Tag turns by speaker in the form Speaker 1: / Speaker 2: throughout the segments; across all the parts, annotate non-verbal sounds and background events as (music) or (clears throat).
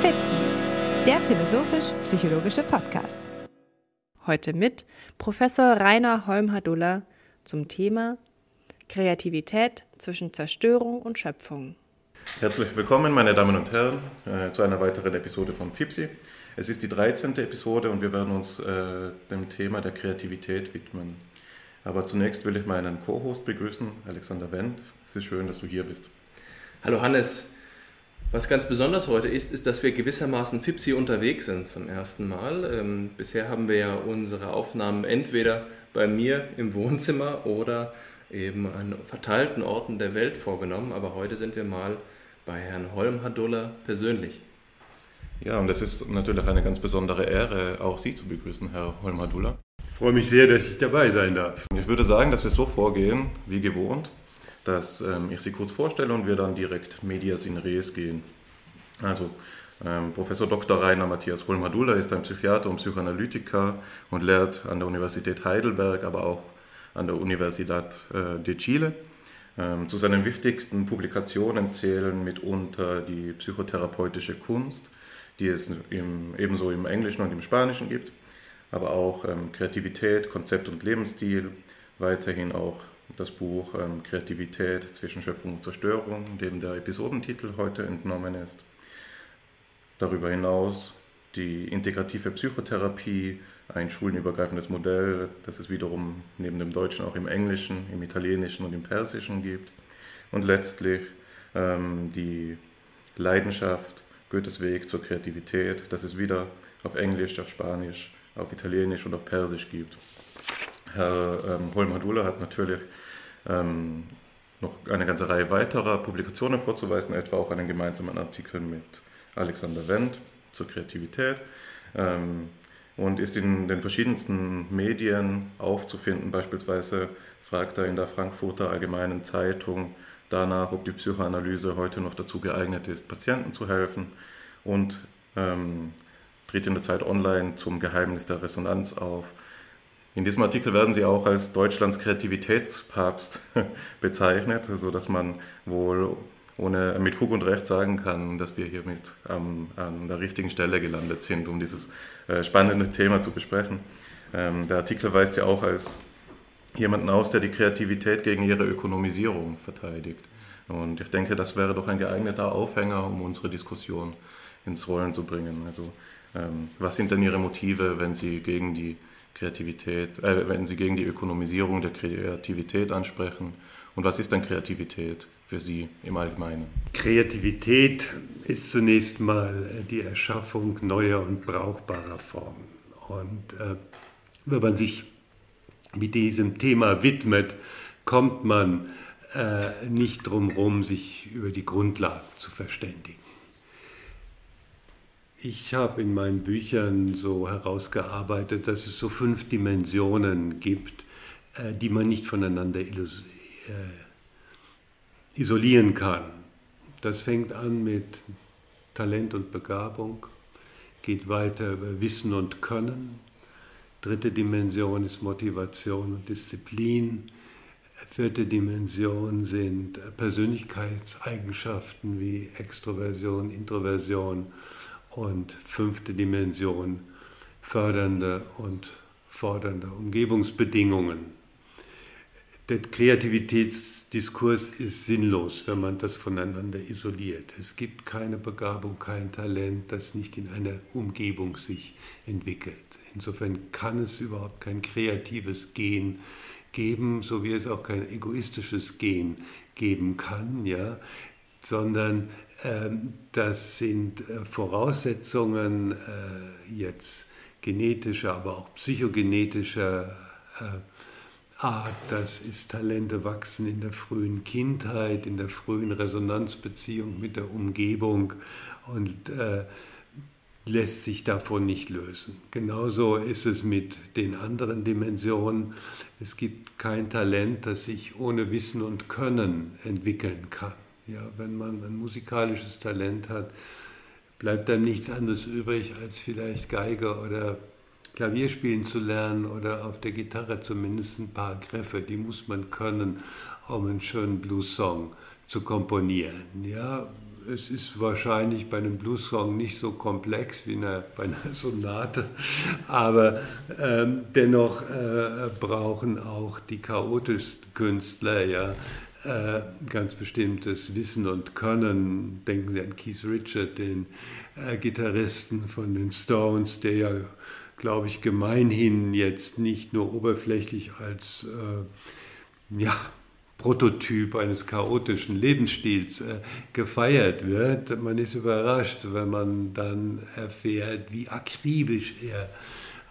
Speaker 1: FIPSI, der philosophisch-psychologische Podcast.
Speaker 2: Heute mit Professor Rainer Holm-Hadulla zum Thema Kreativität zwischen Zerstörung und Schöpfung.
Speaker 3: Herzlich willkommen, meine Damen und Herren, äh, zu einer weiteren Episode von FIPSI. Es ist die 13. Episode und wir werden uns äh, dem Thema der Kreativität widmen. Aber zunächst will ich meinen Co-Host begrüßen, Alexander Wendt. Es ist schön, dass du hier bist.
Speaker 4: Hallo Hannes. Was ganz besonders heute ist, ist, dass wir gewissermaßen FIPSI unterwegs sind zum ersten Mal. Ähm, bisher haben wir ja unsere Aufnahmen entweder bei mir im Wohnzimmer oder eben an verteilten Orten der Welt vorgenommen, aber heute sind wir mal bei Herrn Holm-Hadulla persönlich.
Speaker 3: Ja, und es ist natürlich eine ganz besondere Ehre, auch Sie zu begrüßen, Herr Holmadula.
Speaker 5: Ich freue mich sehr, dass ich dabei sein darf.
Speaker 3: Ich würde sagen, dass wir so vorgehen, wie gewohnt, dass ähm, ich Sie kurz vorstelle und wir dann direkt medias in res gehen. Also, ähm, Professor Dr. Rainer Matthias Holmadula ist ein Psychiater und Psychoanalytiker und lehrt an der Universität Heidelberg, aber auch an der Universidad äh, de Chile. Ähm, zu seinen wichtigsten Publikationen zählen mitunter die psychotherapeutische Kunst, die es im, ebenso im Englischen und im Spanischen gibt, aber auch ähm, Kreativität, Konzept und Lebensstil, weiterhin auch das Buch ähm, Kreativität zwischen Schöpfung und Zerstörung, dem der Episodentitel heute entnommen ist. Darüber hinaus die integrative Psychotherapie, ein schulenübergreifendes Modell, das es wiederum neben dem Deutschen auch im Englischen, im Italienischen und im Persischen gibt. Und letztlich ähm, die Leidenschaft Goethes Weg zur Kreativität, das es wieder auf Englisch, auf Spanisch, auf Italienisch und auf Persisch gibt. Herr ähm, Holmadula hat natürlich ähm, noch eine ganze Reihe weiterer Publikationen vorzuweisen, etwa auch einen gemeinsamen Artikel mit Alexander Wendt zur Kreativität ähm, und ist in den verschiedensten Medien aufzufinden. Beispielsweise fragt er in der Frankfurter Allgemeinen Zeitung danach, ob die Psychoanalyse heute noch dazu geeignet ist, Patienten zu helfen und ähm, tritt in der Zeit online zum Geheimnis der Resonanz auf. In diesem Artikel werden sie auch als Deutschlands Kreativitätspapst (laughs) bezeichnet, sodass man wohl ohne mit Fug und Recht sagen kann, dass wir hier mit ähm, an der richtigen Stelle gelandet sind, um dieses äh, spannende Thema zu besprechen. Ähm, der Artikel weist ja auch als jemanden aus, der die Kreativität gegen ihre Ökonomisierung verteidigt. Und ich denke, das wäre doch ein geeigneter Aufhänger, um unsere Diskussion ins Rollen zu bringen. Also was sind denn Ihre Motive, wenn Sie gegen die Kreativität, äh, wenn Sie gegen die Ökonomisierung der Kreativität ansprechen? Und was ist denn Kreativität für Sie im Allgemeinen?
Speaker 5: Kreativität ist zunächst mal die Erschaffung neuer und brauchbarer Formen. Und äh, wenn man sich mit diesem Thema widmet, kommt man äh, nicht drum herum, sich über die Grundlagen zu verständigen. Ich habe in meinen Büchern so herausgearbeitet, dass es so fünf Dimensionen gibt, äh, die man nicht voneinander äh, isolieren kann. Das fängt an mit Talent und Begabung, geht weiter über Wissen und Können, Dritte Dimension ist Motivation und Disziplin. Vierte Dimension sind Persönlichkeitseigenschaften wie Extroversion, Introversion. Und fünfte Dimension fördernde und fordernde Umgebungsbedingungen. Der Kreativitätsdiskurs ist sinnlos, wenn man das voneinander isoliert. Es gibt keine Begabung, kein Talent, das nicht in einer Umgebung sich entwickelt. Insofern kann es überhaupt kein kreatives Gen geben, so wie es auch kein egoistisches Gen geben kann, ja, sondern das sind äh, Voraussetzungen äh, jetzt genetischer, aber auch psychogenetischer äh, Art. Das ist Talente wachsen in der frühen Kindheit, in der frühen Resonanzbeziehung mit der Umgebung und lässt sich davon nicht lösen. Genauso ist es mit den anderen Dimensionen. Es gibt kein Talent, das sich ohne Wissen und Können entwickeln kann. Ja, wenn man ein musikalisches Talent hat, bleibt dann nichts anderes übrig, als vielleicht Geige oder Klavier spielen zu lernen oder auf der Gitarre zumindest ein paar Griffe, die muss man können, um einen schönen Blues-Song zu komponieren. Ja, es ist wahrscheinlich bei einem Blues-Song nicht so komplex wie eine, (laughs) bei einer Sonate, aber ähm, dennoch äh, brauchen auch die chaotischsten Künstler ja äh, ganz bestimmtes Wissen und Können. Denken Sie an Keith Richard, den äh, Gitarristen von den Stones, der ja, glaube ich, gemeinhin jetzt nicht nur oberflächlich als äh, ja, Prototyp eines chaotischen Lebensstils äh, gefeiert wird. Man ist überrascht, wenn man dann erfährt, wie akribisch er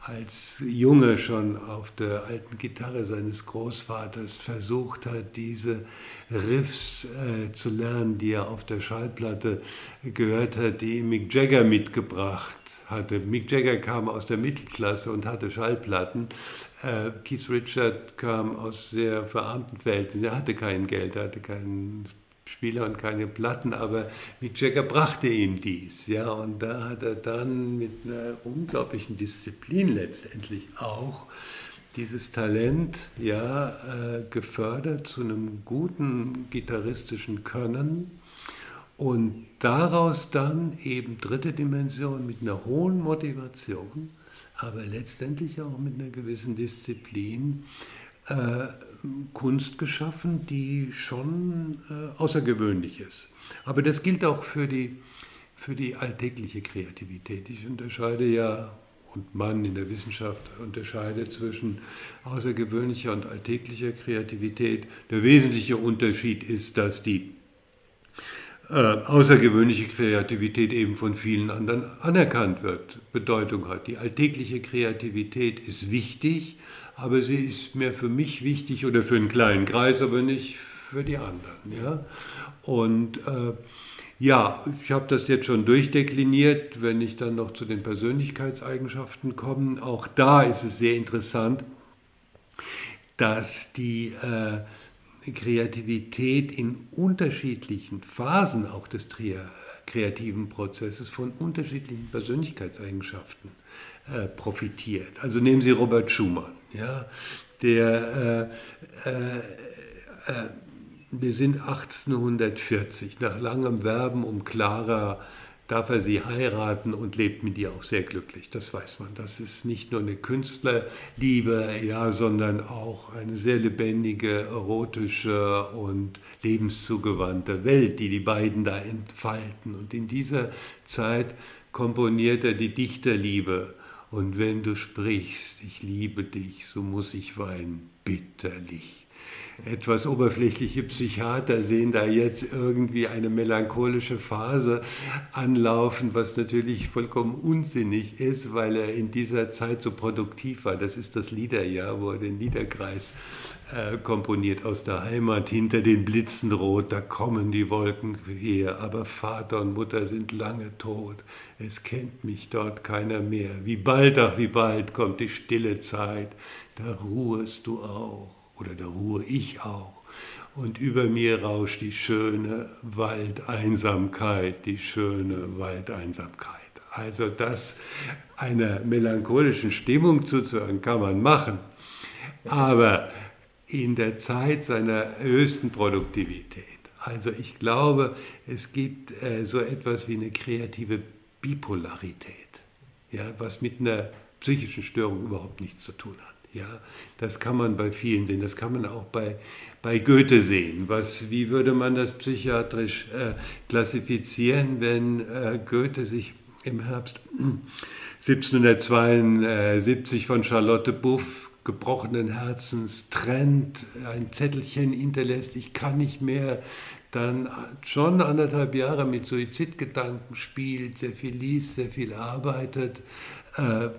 Speaker 5: als Junge schon auf der alten Gitarre seines Großvaters versucht hat, diese Riffs äh, zu lernen, die er auf der Schallplatte gehört hat, die Mick Jagger mitgebracht hatte. Mick Jagger kam aus der Mittelklasse und hatte Schallplatten. Äh, Keith Richard kam aus sehr verarmten Verhältnissen. Er hatte kein Geld, er hatte keinen Spieler und keine Platten, aber Mick Jagger brachte ihm dies. Ja, und da hat er dann mit einer unglaublichen Disziplin letztendlich auch dieses Talent ja, äh, gefördert zu einem guten gitarristischen Können und daraus dann eben dritte Dimension mit einer hohen Motivation, aber letztendlich auch mit einer gewissen Disziplin äh, Kunst geschaffen, die schon äh, außergewöhnlich ist. Aber das gilt auch für die, für die alltägliche Kreativität. Ich unterscheide ja, und man in der Wissenschaft unterscheidet zwischen außergewöhnlicher und alltäglicher Kreativität. Der wesentliche Unterschied ist, dass die äh, außergewöhnliche Kreativität eben von vielen anderen anerkannt wird, Bedeutung hat. Die alltägliche Kreativität ist wichtig, aber sie ist mehr für mich wichtig oder für einen kleinen Kreis, aber nicht für die anderen. Ja? Und äh, ja, ich habe das jetzt schon durchdekliniert, wenn ich dann noch zu den Persönlichkeitseigenschaften komme. Auch da ist es sehr interessant, dass die äh, Kreativität in unterschiedlichen Phasen auch des kreativen Prozesses von unterschiedlichen Persönlichkeitseigenschaften äh, profitiert. Also nehmen Sie Robert Schumann ja, der, äh, äh, äh, wir sind 1840, nach langem Werben um Clara darf er sie heiraten und lebt mit ihr auch sehr glücklich. Das weiß man. Das ist nicht nur eine Künstlerliebe, ja, sondern auch eine sehr lebendige, erotische und lebenszugewandte Welt, die die beiden da entfalten. Und in dieser Zeit komponiert er die Dichterliebe und wenn du sprichst, ich liebe dich, so muss ich weinen, bitterlich. Etwas oberflächliche Psychiater sehen da jetzt irgendwie eine melancholische Phase anlaufen, was natürlich vollkommen unsinnig ist, weil er in dieser Zeit so produktiv war. Das ist das Liederjahr, wo er den Liederkreis äh, komponiert aus der Heimat, hinter den Blitzen rot, da kommen die Wolken her, aber Vater und Mutter sind lange tot, es kennt mich dort keiner mehr. Wie bald, ach wie bald kommt die stille Zeit, da ruhest du auch, oder da ruhe ich auch. Und über mir rauscht die schöne Waldeinsamkeit, die schöne Waldeinsamkeit. Also das einer melancholischen Stimmung zuzuhören, kann man machen. Aber in der Zeit seiner höchsten Produktivität. Also ich glaube, es gibt äh, so etwas wie eine kreative Bipolarität, ja, was mit einer psychischen Störung überhaupt nichts zu tun hat. Ja, das kann man bei vielen sehen, das kann man auch bei, bei Goethe sehen. Was, wie würde man das psychiatrisch äh, klassifizieren, wenn äh, Goethe sich im Herbst 1772 von Charlotte Buff gebrochenen Herzens trennt, ein Zettelchen hinterlässt, ich kann nicht mehr, dann schon anderthalb Jahre mit Suizidgedanken spielt, sehr viel liest, sehr viel arbeitet,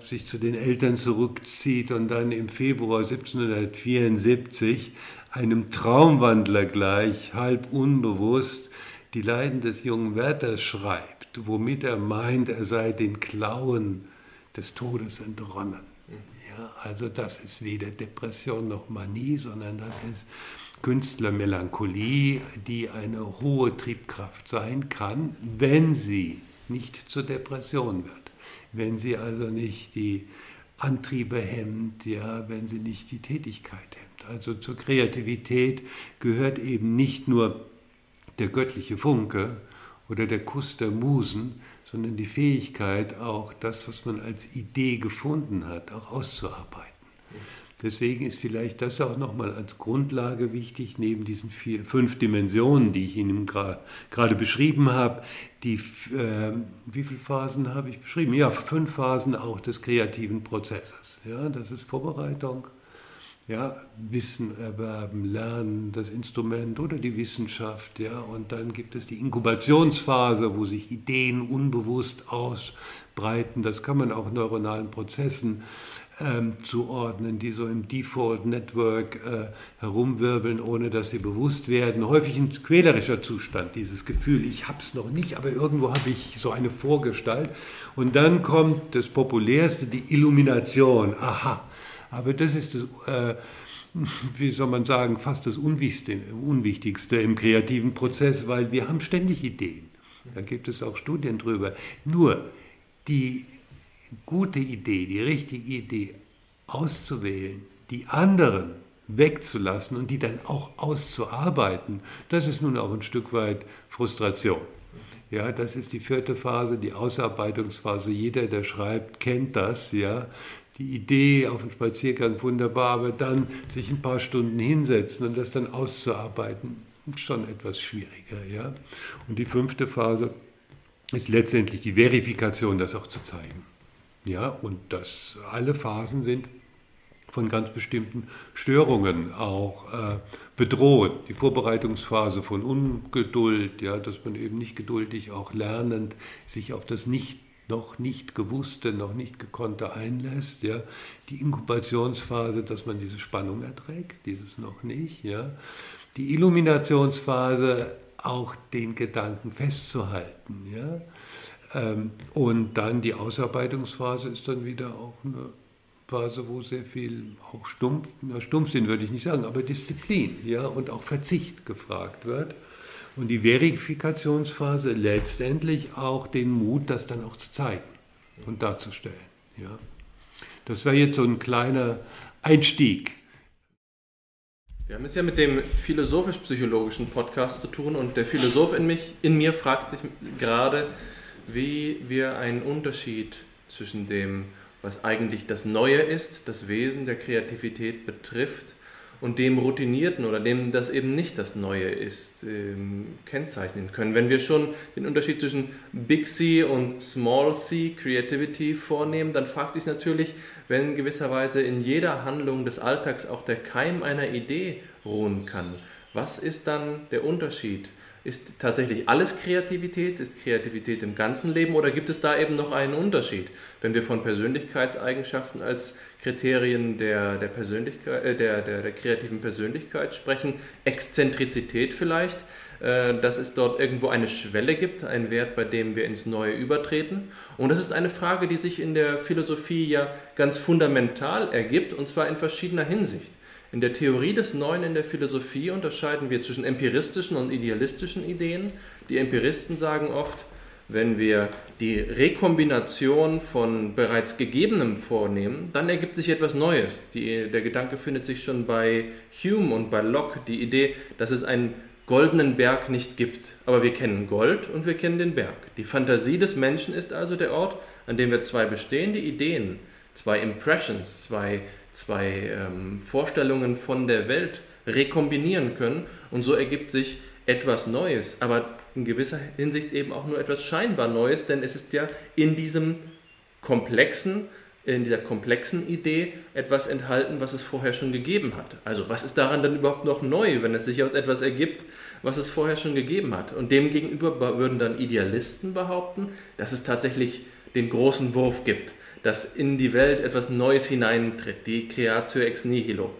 Speaker 5: sich zu den Eltern zurückzieht und dann im Februar 1774 einem Traumwandler gleich, halb unbewusst, die Leiden des jungen Werthers schreibt, womit er meint, er sei den Klauen des Todes entronnen. Ja, also das ist weder Depression noch Manie, sondern das ist Künstlermelancholie, die eine hohe Triebkraft sein kann, wenn sie nicht zur Depression wird. Wenn sie also nicht die Antriebe hemmt, ja, wenn sie nicht die Tätigkeit hemmt. Also zur Kreativität gehört eben nicht nur der göttliche Funke oder der Kuss der Musen, sondern die Fähigkeit, auch das, was man als Idee gefunden hat, auch auszuarbeiten. Deswegen ist vielleicht das auch nochmal als Grundlage wichtig, neben diesen vier, fünf Dimensionen, die ich Ihnen gerade beschrieben habe. Die, äh, wie viele Phasen habe ich beschrieben? Ja, fünf Phasen auch des kreativen Prozesses. Ja, das ist Vorbereitung, ja, Wissen erwerben, lernen, das Instrument oder die Wissenschaft, ja, und dann gibt es die Inkubationsphase, wo sich Ideen unbewusst ausbreiten. Das kann man auch neuronalen Prozessen ähm, zuordnen, die so im Default Network äh, herumwirbeln, ohne dass sie bewusst werden. Häufig ein quälerischer Zustand, dieses Gefühl, ich habe es noch nicht, aber irgendwo habe ich so eine Vorgestalt. Und dann kommt das Populärste, die Illumination. Aha, aber das ist das... Äh, (laughs) wie soll man sagen, fast das Unwichtigste im kreativen Prozess, weil wir haben ständig Ideen. Da gibt es auch Studien drüber. Nur die gute Idee, die richtige Idee auszuwählen, die anderen wegzulassen und die dann auch auszuarbeiten, das ist nun auch ein Stück weit Frustration. Ja, das ist die vierte Phase, die Ausarbeitungsphase. Jeder, der schreibt, kennt das. Ja, die Idee auf dem Spaziergang wunderbar, aber dann sich ein paar Stunden hinsetzen und das dann auszuarbeiten, schon etwas schwieriger. Ja, und die fünfte Phase ist letztendlich die Verifikation, das auch zu zeigen. Ja, und dass alle Phasen sind von ganz bestimmten Störungen auch äh, bedroht. Die Vorbereitungsphase von Ungeduld, ja, dass man eben nicht geduldig auch lernend sich auf das nicht noch nicht gewusste, noch nicht gekonnte einlässt, ja, die Inkubationsphase, dass man diese Spannung erträgt, dieses noch nicht, ja, die Illuminationsphase, auch den Gedanken festzuhalten, ja, und dann die Ausarbeitungsphase ist dann wieder auch eine Phase, wo sehr viel auch stumpf, na, Stumpfsinn würde ich nicht sagen, aber Disziplin ja, und auch Verzicht gefragt wird. Und die Verifikationsphase letztendlich auch den Mut, das dann auch zu zeigen und darzustellen. Ja. Das wäre jetzt so ein kleiner Einstieg.
Speaker 4: Wir haben es ja mit dem philosophisch-psychologischen Podcast zu tun und der Philosoph in, mich, in mir fragt sich gerade, wie wir einen Unterschied zwischen dem, was eigentlich das Neue ist, das Wesen der Kreativität betrifft, und dem Routinierten oder dem, das eben nicht das Neue ist, ähm, kennzeichnen können. Wenn wir schon den Unterschied zwischen Big C und Small C Creativity vornehmen, dann fragt sich natürlich, wenn gewisserweise in jeder Handlung des Alltags auch der Keim einer Idee ruhen kann, was ist dann der Unterschied ist tatsächlich alles Kreativität? Ist Kreativität im ganzen Leben oder gibt es da eben noch einen Unterschied? Wenn wir von Persönlichkeitseigenschaften als Kriterien der, der, Persönlichkeit, äh, der, der, der kreativen Persönlichkeit sprechen, Exzentrizität vielleicht, äh, dass es dort irgendwo eine Schwelle gibt, einen Wert, bei dem wir ins Neue übertreten. Und das ist eine Frage, die sich in der Philosophie ja ganz fundamental ergibt, und zwar in verschiedener Hinsicht. In der Theorie des Neuen in der Philosophie unterscheiden wir zwischen empiristischen und idealistischen Ideen. Die Empiristen sagen oft, wenn wir die Rekombination von bereits Gegebenem vornehmen, dann ergibt sich etwas Neues. Die, der Gedanke findet sich schon bei Hume und bei Locke, die Idee, dass es einen goldenen Berg nicht gibt. Aber wir kennen Gold und wir kennen den Berg. Die Fantasie des Menschen ist also der Ort, an dem wir zwei bestehende Ideen, zwei Impressions, zwei zwei ähm, Vorstellungen von der Welt rekombinieren können und so ergibt sich etwas Neues, aber in gewisser Hinsicht eben auch nur etwas scheinbar Neues, denn es ist ja in diesem komplexen, in dieser komplexen Idee etwas enthalten, was es vorher schon gegeben hat. Also was ist daran dann überhaupt noch neu, wenn es sich aus etwas ergibt, was es vorher schon gegeben hat? Und demgegenüber würden dann Idealisten behaupten, dass es tatsächlich den großen Wurf gibt dass in die Welt etwas Neues hineintritt, die Creatio ex nihilo.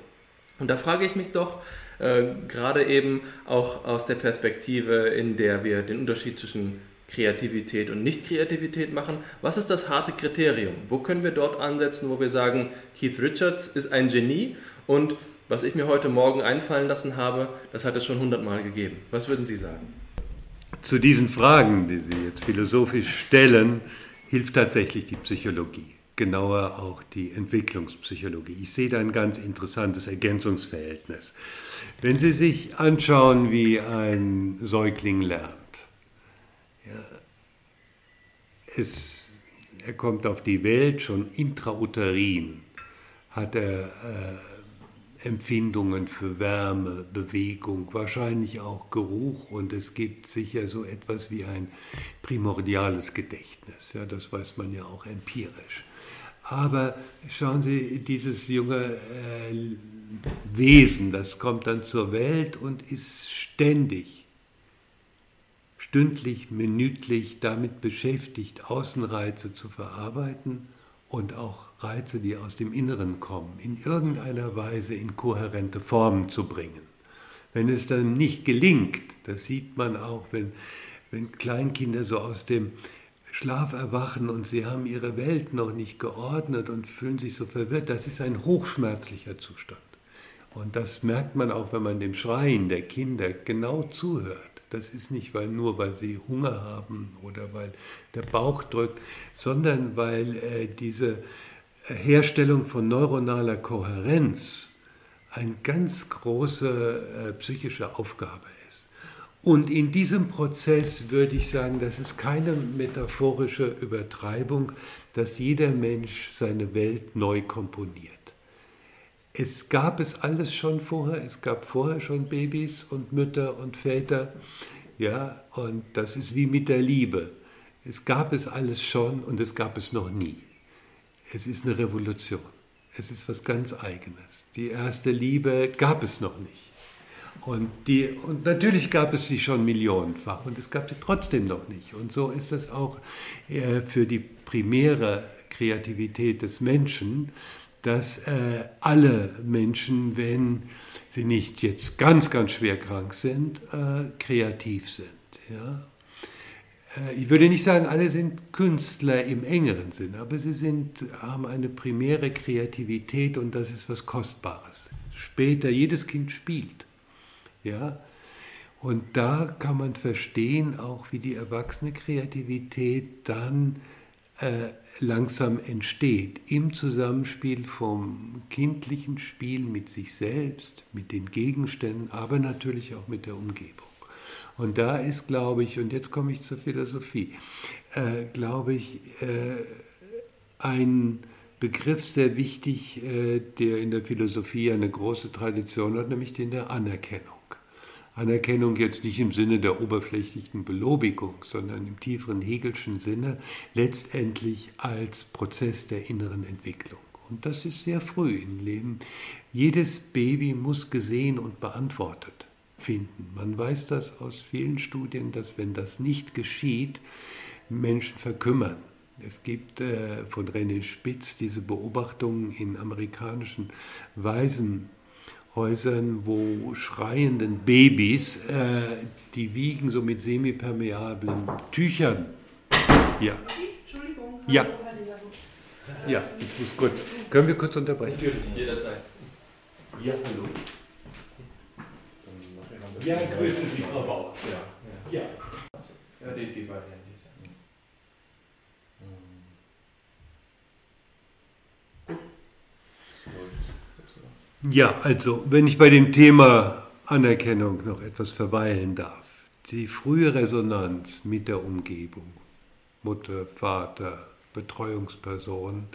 Speaker 4: Und da frage ich mich doch, äh, gerade eben auch aus der Perspektive, in der wir den Unterschied zwischen Kreativität und Nicht-Kreativität machen, was ist das harte Kriterium? Wo können wir dort ansetzen, wo wir sagen, Keith Richards ist ein Genie und was ich mir heute Morgen einfallen lassen habe, das hat es schon hundertmal gegeben. Was würden Sie sagen?
Speaker 5: Zu diesen Fragen, die Sie jetzt philosophisch stellen, hilft tatsächlich die Psychologie. Genauer auch die Entwicklungspsychologie. Ich sehe da ein ganz interessantes Ergänzungsverhältnis. Wenn Sie sich anschauen, wie ein Säugling lernt, ja, es, er kommt auf die Welt schon intrauterin, hat er äh, Empfindungen für Wärme, Bewegung, wahrscheinlich auch Geruch und es gibt sicher so etwas wie ein primordiales Gedächtnis. Ja, das weiß man ja auch empirisch. Aber schauen Sie, dieses junge äh, Wesen, das kommt dann zur Welt und ist ständig, stündlich, minütlich damit beschäftigt, Außenreize zu verarbeiten und auch Reize, die aus dem Inneren kommen, in irgendeiner Weise in kohärente Formen zu bringen. Wenn es dann nicht gelingt, das sieht man auch, wenn, wenn Kleinkinder so aus dem Schlaf erwachen und sie haben ihre Welt noch nicht geordnet und fühlen sich so verwirrt, das ist ein hochschmerzlicher Zustand. Und das merkt man auch, wenn man dem Schreien der Kinder genau zuhört. Das ist nicht weil, nur, weil sie Hunger haben oder weil der Bauch drückt, sondern weil äh, diese Herstellung von neuronaler Kohärenz eine ganz große äh, psychische Aufgabe und in diesem Prozess würde ich sagen, das ist keine metaphorische Übertreibung, dass jeder Mensch seine Welt neu komponiert. Es gab es alles schon vorher, es gab vorher schon Babys und Mütter und Väter, ja, und das ist wie mit der Liebe. Es gab es alles schon und es gab es noch nie. Es ist eine Revolution. Es ist was ganz Eigenes. Die erste Liebe gab es noch nicht. Und, die, und natürlich gab es sie schon millionenfach und es gab sie trotzdem noch nicht. Und so ist das auch äh, für die primäre Kreativität des Menschen, dass äh, alle Menschen, wenn sie nicht jetzt ganz, ganz schwer krank sind, äh, kreativ sind. Ja? Äh, ich würde nicht sagen, alle sind Künstler im engeren Sinn, aber sie sind, haben eine primäre Kreativität und das ist was Kostbares. Später, jedes Kind spielt. Ja? Und da kann man verstehen, auch wie die erwachsene Kreativität dann äh, langsam entsteht, im Zusammenspiel vom kindlichen Spiel mit sich selbst, mit den Gegenständen, aber natürlich auch mit der Umgebung. Und da ist, glaube ich, und jetzt komme ich zur Philosophie, äh, glaube ich, äh, ein Begriff sehr wichtig, äh, der in der Philosophie eine große Tradition hat, nämlich den der Anerkennung. Anerkennung jetzt nicht im Sinne der oberflächlichen Belobigung, sondern im tieferen Hegelschen Sinne letztendlich als Prozess der inneren Entwicklung. Und das ist sehr früh im Leben. Jedes Baby muss gesehen und beantwortet finden. Man weiß das aus vielen Studien, dass wenn das nicht geschieht, Menschen verkümmern. Es gibt äh, von René Spitz diese Beobachtungen in amerikanischen Waisen Häusern, wo schreienden Babys, äh, die wiegen so mit semipermeablen Tüchern. Ja. Entschuldigung. Ja. Ja, ich muss kurz. Können wir kurz unterbrechen?
Speaker 4: Natürlich, jederzeit.
Speaker 5: Ja, hallo. Ja, grüße Sie, Frau Bauer.
Speaker 4: Ja. Ja. ja. die, die beiden.
Speaker 5: Ja, also wenn ich bei dem Thema Anerkennung noch etwas verweilen darf. Die frühe Resonanz mit der Umgebung, Mutter, Vater, Betreuungsperson,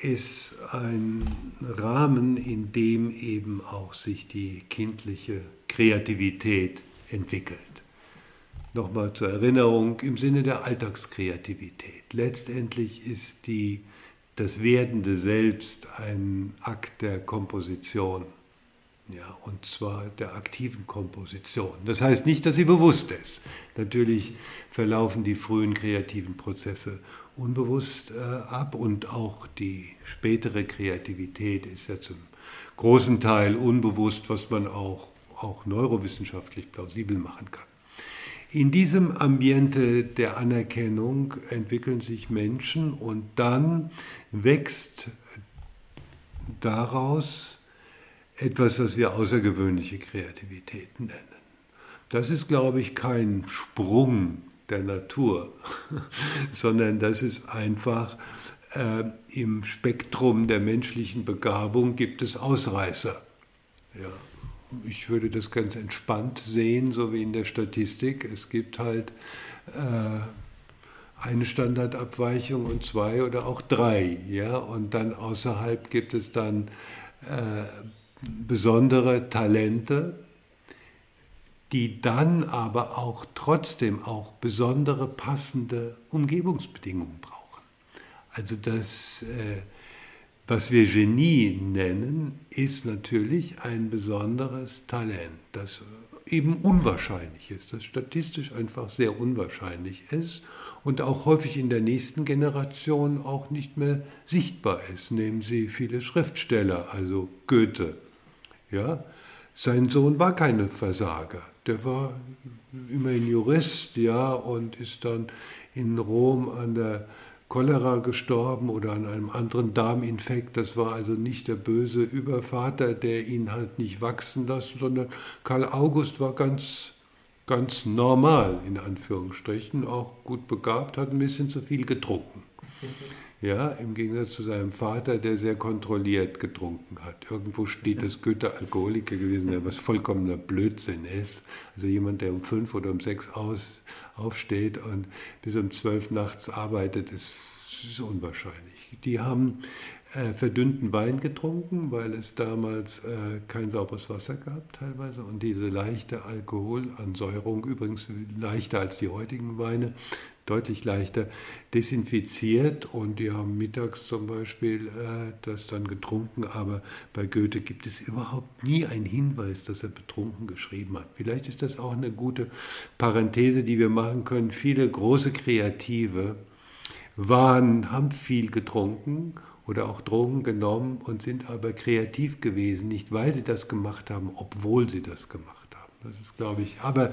Speaker 5: ist ein Rahmen, in dem eben auch sich die kindliche Kreativität entwickelt. Nochmal zur Erinnerung im Sinne der Alltagskreativität. Letztendlich ist die das werdende Selbst ein Akt der Komposition. Ja, und zwar der aktiven Komposition. Das heißt nicht, dass sie bewusst ist. Natürlich verlaufen die frühen kreativen Prozesse unbewusst äh, ab und auch die spätere Kreativität ist ja zum großen Teil unbewusst, was man auch, auch neurowissenschaftlich plausibel machen kann. In diesem Ambiente der Anerkennung entwickeln sich Menschen und dann wächst daraus etwas, was wir außergewöhnliche Kreativität nennen. Das ist, glaube ich, kein Sprung der Natur, (laughs) sondern das ist einfach äh, im Spektrum der menschlichen Begabung gibt es Ausreißer. Ja. Ich würde das ganz entspannt sehen, so wie in der Statistik. Es gibt halt äh, eine Standardabweichung und zwei oder auch drei. Ja? Und dann außerhalb gibt es dann äh, besondere Talente, die dann aber auch trotzdem auch besondere passende Umgebungsbedingungen brauchen. Also das, äh, was wir Genie nennen, ist natürlich ein besonderes Talent, das eben unwahrscheinlich ist, das statistisch einfach sehr unwahrscheinlich ist und auch häufig in der nächsten Generation auch nicht mehr sichtbar ist. Nehmen Sie viele Schriftsteller, also Goethe. Ja, sein Sohn war kein Versager. Der war immerhin Jurist, ja, und ist dann in Rom an der Cholera gestorben oder an einem anderen Darminfekt. Das war also nicht der böse Übervater, der ihn halt nicht wachsen lassen, sondern Karl August war ganz, ganz normal, in Anführungsstrichen, auch gut begabt, hat ein bisschen zu viel getrunken. Ja, im Gegensatz zu seinem Vater, der sehr kontrolliert getrunken hat. Irgendwo steht, dass Goethe Alkoholiker gewesen wäre, was vollkommener Blödsinn ist. Also jemand, der um fünf oder um sechs aus, aufsteht und bis um zwölf nachts arbeitet, ist, ist unwahrscheinlich. Die haben äh, verdünnten Wein getrunken, weil es damals äh, kein sauberes Wasser gab teilweise und diese leichte Alkoholansäuerung, übrigens leichter als die heutigen Weine, deutlich leichter desinfiziert und die haben mittags zum Beispiel äh, das dann getrunken, aber bei Goethe gibt es überhaupt nie einen Hinweis, dass er betrunken geschrieben hat. Vielleicht ist das auch eine gute Parenthese, die wir machen können. Viele große Kreative waren, haben viel getrunken oder auch Drogen genommen und sind aber kreativ gewesen, nicht weil sie das gemacht haben, obwohl sie das gemacht haben. Das ist, glaube ich, aber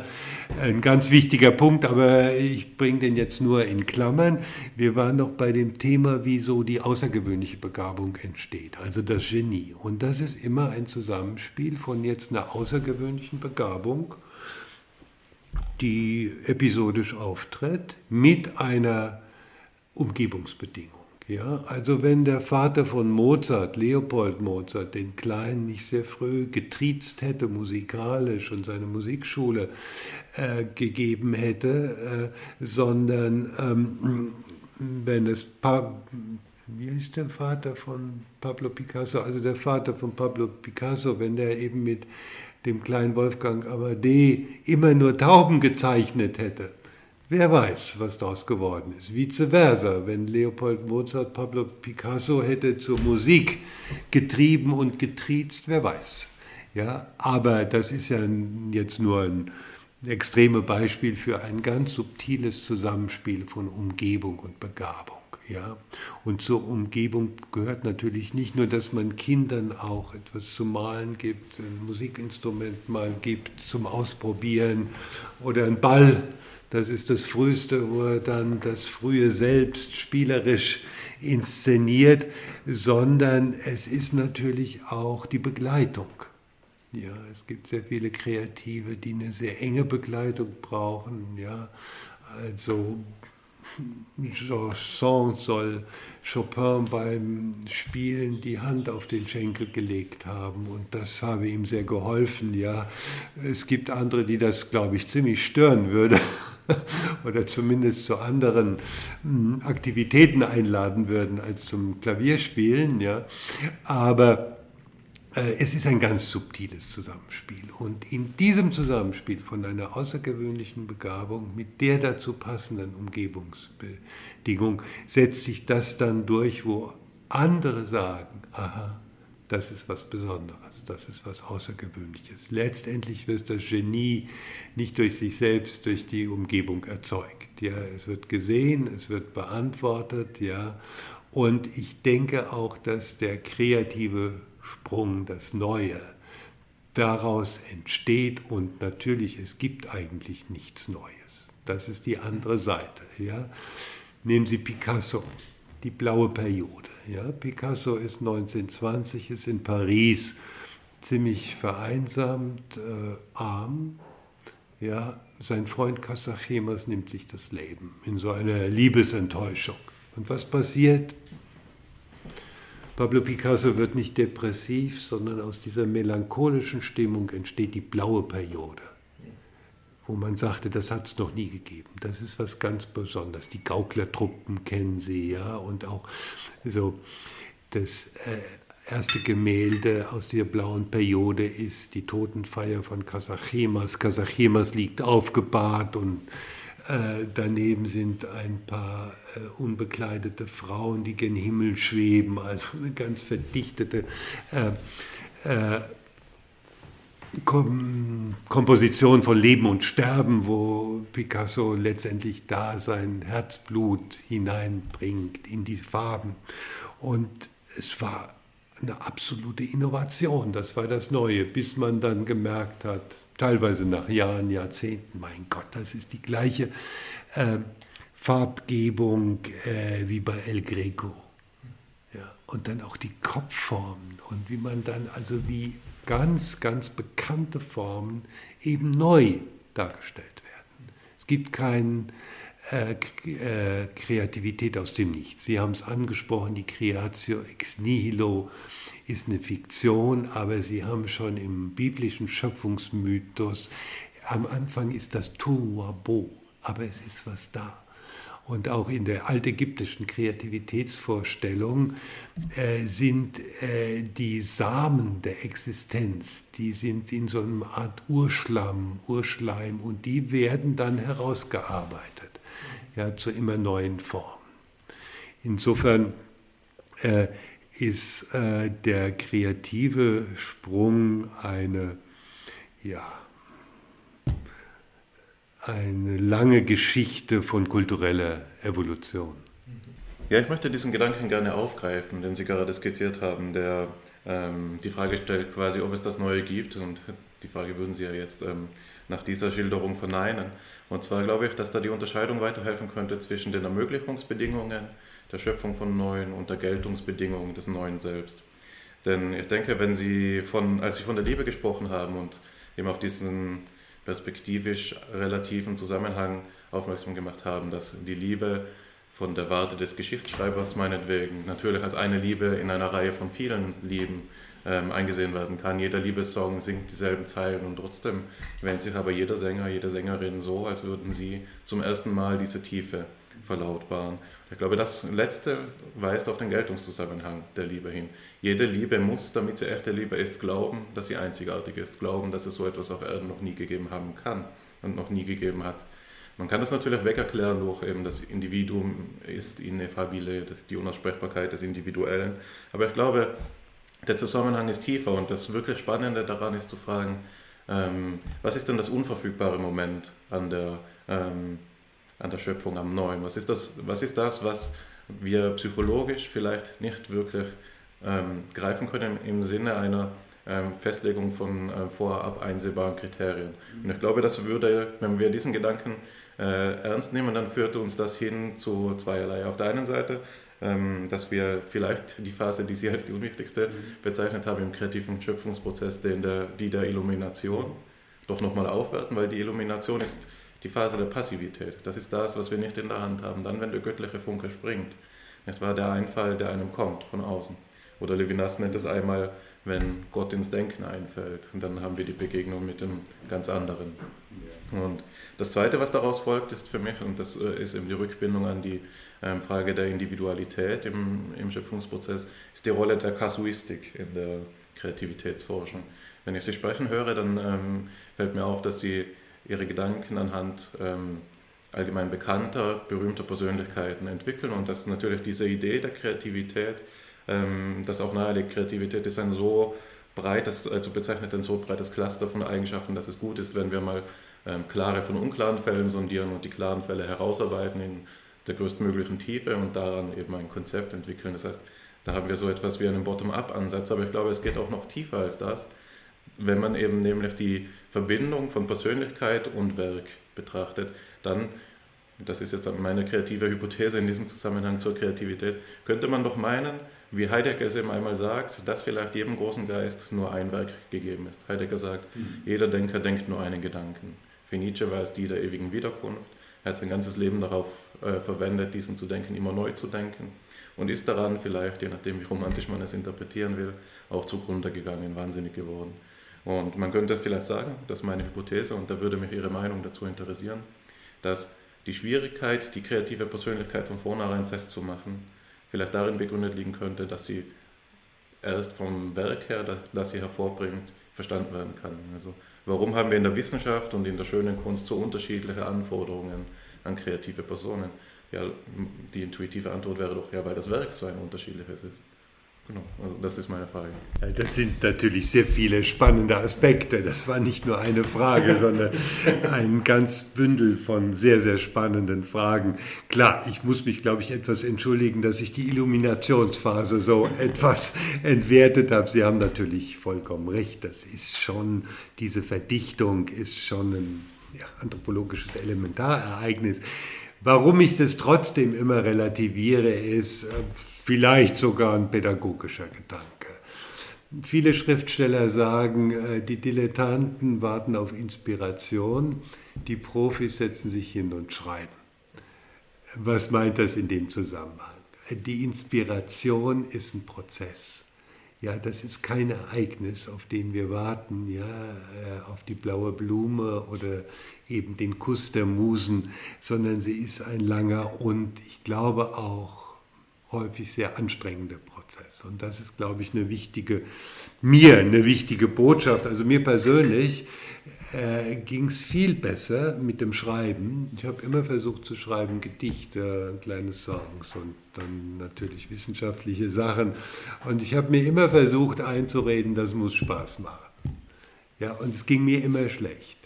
Speaker 5: ein ganz wichtiger Punkt, aber ich bringe den jetzt nur in Klammern. Wir waren noch bei dem Thema, wie so die außergewöhnliche Begabung entsteht, also das Genie. Und das ist immer ein Zusammenspiel von jetzt einer außergewöhnlichen Begabung, die episodisch auftritt, mit einer Umgebungsbedingung. Ja, also wenn der Vater von Mozart, Leopold Mozart, den Kleinen nicht sehr früh getriezt hätte musikalisch und seine Musikschule äh, gegeben hätte, äh, sondern ähm, wenn es pa wie ist der Vater von Pablo Picasso, also der Vater von Pablo Picasso, wenn der eben mit dem kleinen Wolfgang Amadee immer nur Tauben gezeichnet hätte, Wer weiß, was daraus geworden ist. Vice versa, wenn Leopold Mozart Pablo Picasso hätte zur Musik getrieben und getriezt, wer weiß. Ja, aber das ist ja jetzt nur ein extremes Beispiel für ein ganz subtiles Zusammenspiel von Umgebung und Begabung. Ja, und zur Umgebung gehört natürlich nicht nur, dass man Kindern auch etwas zum Malen gibt, ein Musikinstrument mal gibt zum Ausprobieren oder einen Ball das ist das Früheste, wo er dann das frühe Selbst spielerisch inszeniert, sondern es ist natürlich auch die Begleitung. Ja, es gibt sehr viele Kreative, die eine sehr enge Begleitung brauchen. Ja, also Chanson soll Chopin beim Spielen die Hand auf den Schenkel gelegt haben und das habe ihm sehr geholfen. Ja, es gibt andere, die das, glaube ich, ziemlich stören würde. (laughs) oder zumindest zu anderen hm, Aktivitäten einladen würden als zum Klavierspielen. Ja. Aber es ist ein ganz subtiles Zusammenspiel. Und in diesem Zusammenspiel von einer außergewöhnlichen Begabung mit der dazu passenden Umgebungsbedingung setzt sich das dann durch, wo andere sagen, aha, das ist was Besonderes, das ist was Außergewöhnliches. Letztendlich wird das Genie nicht durch sich selbst, durch die Umgebung erzeugt. Ja, es wird gesehen, es wird beantwortet, ja. Und ich denke auch, dass der kreative Sprung, das Neue, daraus entsteht und natürlich, es gibt eigentlich nichts Neues. Das ist die andere Seite. Ja. Nehmen Sie Picasso, die blaue Periode. Ja, Picasso ist 1920, ist in Paris ziemlich vereinsamt, äh, arm. Ja, sein Freund Casachemas nimmt sich das Leben in so einer Liebesenttäuschung. Und was passiert? Pablo Picasso wird nicht depressiv, sondern aus dieser melancholischen Stimmung entsteht die blaue Periode, wo man sagte, das hat es noch nie gegeben. Das ist was ganz Besonderes. Die Gauklertruppen kennen Sie ja und auch so das äh, erste Gemälde aus der blauen Periode ist die Totenfeier von Kasachemas. Kasachemas liegt aufgebahrt und äh, daneben sind ein paar äh, unbekleidete Frauen, die gen Himmel schweben, also eine ganz verdichtete äh, äh Kom Komposition von Leben und Sterben, wo Picasso letztendlich da sein Herzblut hineinbringt in die Farben. Und es war eine absolute Innovation, das war das Neue, bis man dann gemerkt hat, teilweise nach Jahren, Jahrzehnten, mein Gott, das ist die gleiche äh, Farbgebung äh, wie bei El Greco. Ja, und dann auch die Kopfformen und wie man dann also wie ganz, ganz bekannte Formen eben neu dargestellt werden. Es gibt keinen äh, äh, Kreativität aus dem Nichts. Sie haben es angesprochen, die Creatio ex nihilo ist eine Fiktion, aber Sie haben schon im biblischen Schöpfungsmythos, am Anfang ist das Tuabo, aber es ist was da. Und auch in der altägyptischen Kreativitätsvorstellung äh, sind äh, die Samen der Existenz, die sind in so einer Art Urschlamm, Urschleim und die werden dann herausgearbeitet ja, zu immer neuen Formen. Insofern äh, ist äh, der kreative Sprung eine, ja, eine lange Geschichte von kultureller Evolution.
Speaker 3: Ja, ich möchte diesen Gedanken gerne aufgreifen, den Sie gerade skizziert haben, der ähm, die Frage stellt quasi, ob es das Neue gibt. Und die Frage würden Sie ja jetzt ähm, nach dieser Schilderung verneinen. Und zwar glaube ich, dass da die Unterscheidung weiterhelfen könnte zwischen den Ermöglichungsbedingungen der Schöpfung von Neuen und der Geltungsbedingungen des Neuen selbst. Denn ich denke, wenn Sie von, als Sie von der Liebe gesprochen haben und eben auf diesen perspektivisch relativen Zusammenhang aufmerksam gemacht haben, dass die Liebe von der Warte des Geschichtsschreibers meinetwegen natürlich als eine Liebe in einer Reihe von vielen Lieben ähm, eingesehen werden kann. Jeder Liebessong singt dieselben Zeilen und trotzdem wähnt sich aber jeder Sänger, jede Sängerin so, als würden sie zum ersten Mal diese Tiefe verlautbaren. Ich glaube, das Letzte weist auf den Geltungszusammenhang der Liebe hin. Jede Liebe muss, damit sie echte Liebe ist, glauben, dass sie einzigartig ist, glauben, dass es so etwas auf Erden noch nie gegeben haben kann und noch nie gegeben hat. Man kann das natürlich wegerklären durch eben das Individuum ist ineffabile, die Unaussprechbarkeit des Individuellen. Aber ich glaube, der Zusammenhang ist tiefer und das wirklich Spannende daran ist zu fragen, ähm, was ist denn das unverfügbare Moment an der, ähm, an der Schöpfung am Neuen? Was ist, das, was ist das, was wir psychologisch vielleicht nicht wirklich ähm, greifen können im Sinne einer ähm, Festlegung von äh, vorab einsehbaren Kriterien? Und ich glaube, das würde, wenn wir diesen Gedanken ernst nehmen, dann führt uns das hin zu zweierlei. Auf der einen Seite ähm, dass wir vielleicht die Phase, die Sie als die unwichtigste bezeichnet haben im kreativen Schöpfungsprozess, den der, die der Illumination, doch nochmal aufwerten, weil die Illumination ist die Phase der Passivität. Das ist das, was wir nicht in der Hand haben. Dann, wenn der göttliche Funke springt, nicht wahr, der Einfall, der einem kommt von außen. Oder Levinas nennt es einmal, wenn Gott ins Denken einfällt. Und dann haben wir die Begegnung mit dem ganz anderen. Und das Zweite, was daraus folgt, ist für mich, und das äh, ist eben die Rückbindung an die ähm, Frage der Individualität im, im Schöpfungsprozess, ist die Rolle der Kasuistik in der Kreativitätsforschung. Wenn ich Sie sprechen höre, dann ähm, fällt mir auf, dass Sie Ihre Gedanken anhand ähm, allgemein bekannter, berühmter Persönlichkeiten entwickeln und dass natürlich diese Idee der Kreativität, ähm, das auch nahelegt, Kreativität ist ein so breites, also bezeichnet ein so breites Cluster von Eigenschaften, dass es gut ist, wenn wir mal ähm, klare von unklaren Fällen sondieren und die klaren Fälle herausarbeiten in der größtmöglichen Tiefe und daran eben ein Konzept entwickeln. Das heißt, da haben wir so etwas wie einen Bottom-up-Ansatz, aber ich glaube, es geht auch noch tiefer als das, wenn man eben nämlich die Verbindung von Persönlichkeit und Werk betrachtet, dann, das ist jetzt meine kreative Hypothese in diesem Zusammenhang zur Kreativität, könnte man doch meinen, wie Heidegger es eben einmal sagt, dass vielleicht jedem großen Geist nur ein Werk gegeben ist. Heidegger sagt, mhm. jeder Denker denkt nur einen Gedanken. Für Nietzsche war es die der ewigen Wiederkunft, Er hat sein ganzes Leben darauf äh, verwendet, diesen zu denken, immer neu zu denken und ist daran vielleicht, je nachdem wie romantisch man es interpretieren will, auch zugrunde gegangen, wahnsinnig geworden. Und man könnte vielleicht sagen, das ist meine Hypothese und da würde mich Ihre Meinung dazu interessieren, dass die Schwierigkeit, die kreative Persönlichkeit von vornherein festzumachen, vielleicht darin begründet liegen könnte, dass sie erst vom Werk her, das, das sie hervorbringt, verstanden werden kann. Also warum haben wir in der Wissenschaft und in der schönen Kunst so unterschiedliche Anforderungen an kreative Personen? Ja, die intuitive Antwort wäre doch, ja, weil das Werk so ein unterschiedliches ist. Genau, also das ist meine Frage.
Speaker 5: Ja, das sind natürlich sehr viele spannende Aspekte. Das war nicht nur eine Frage, (laughs) sondern ein ganz Bündel von sehr, sehr spannenden Fragen. Klar, ich muss mich, glaube ich, etwas entschuldigen, dass ich die Illuminationsphase so (laughs) etwas entwertet habe. Sie haben natürlich vollkommen recht. Das ist schon, diese Verdichtung ist schon ein ja, anthropologisches Elementarereignis. Warum ich das trotzdem immer relativiere, ist äh, vielleicht sogar ein pädagogischer Gedanke. Viele Schriftsteller sagen, äh, die Dilettanten warten auf Inspiration, die Profis setzen sich hin und schreiben. Was meint das in dem Zusammenhang? Die Inspiration ist ein Prozess. Ja, das ist kein Ereignis, auf den wir warten, ja, äh, auf die blaue Blume oder eben den Kuss der Musen, sondern sie ist ein langer und ich glaube auch häufig sehr anstrengender Prozess. Und das ist, glaube ich, eine wichtige, mir eine wichtige Botschaft. Also mir persönlich äh, ging es viel besser mit dem Schreiben. Ich habe immer versucht zu schreiben Gedichte, kleine Songs und dann natürlich wissenschaftliche Sachen. Und ich habe mir immer versucht einzureden, das muss Spaß machen. Ja, und es ging mir immer schlecht.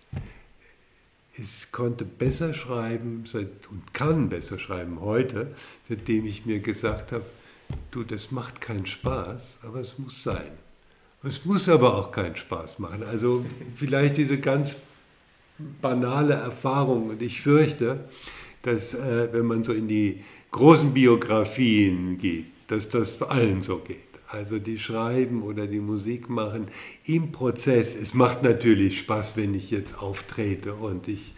Speaker 5: Ich konnte besser schreiben und kann besser schreiben heute, seitdem ich mir gesagt habe, du, das macht keinen Spaß, aber es muss sein. Es muss aber auch keinen Spaß machen. Also vielleicht diese ganz banale Erfahrung. Und ich fürchte, dass äh, wenn man so in die großen Biografien geht, dass das allen so geht also die schreiben oder die Musik machen, im Prozess. Es macht natürlich Spaß, wenn ich jetzt auftrete und ich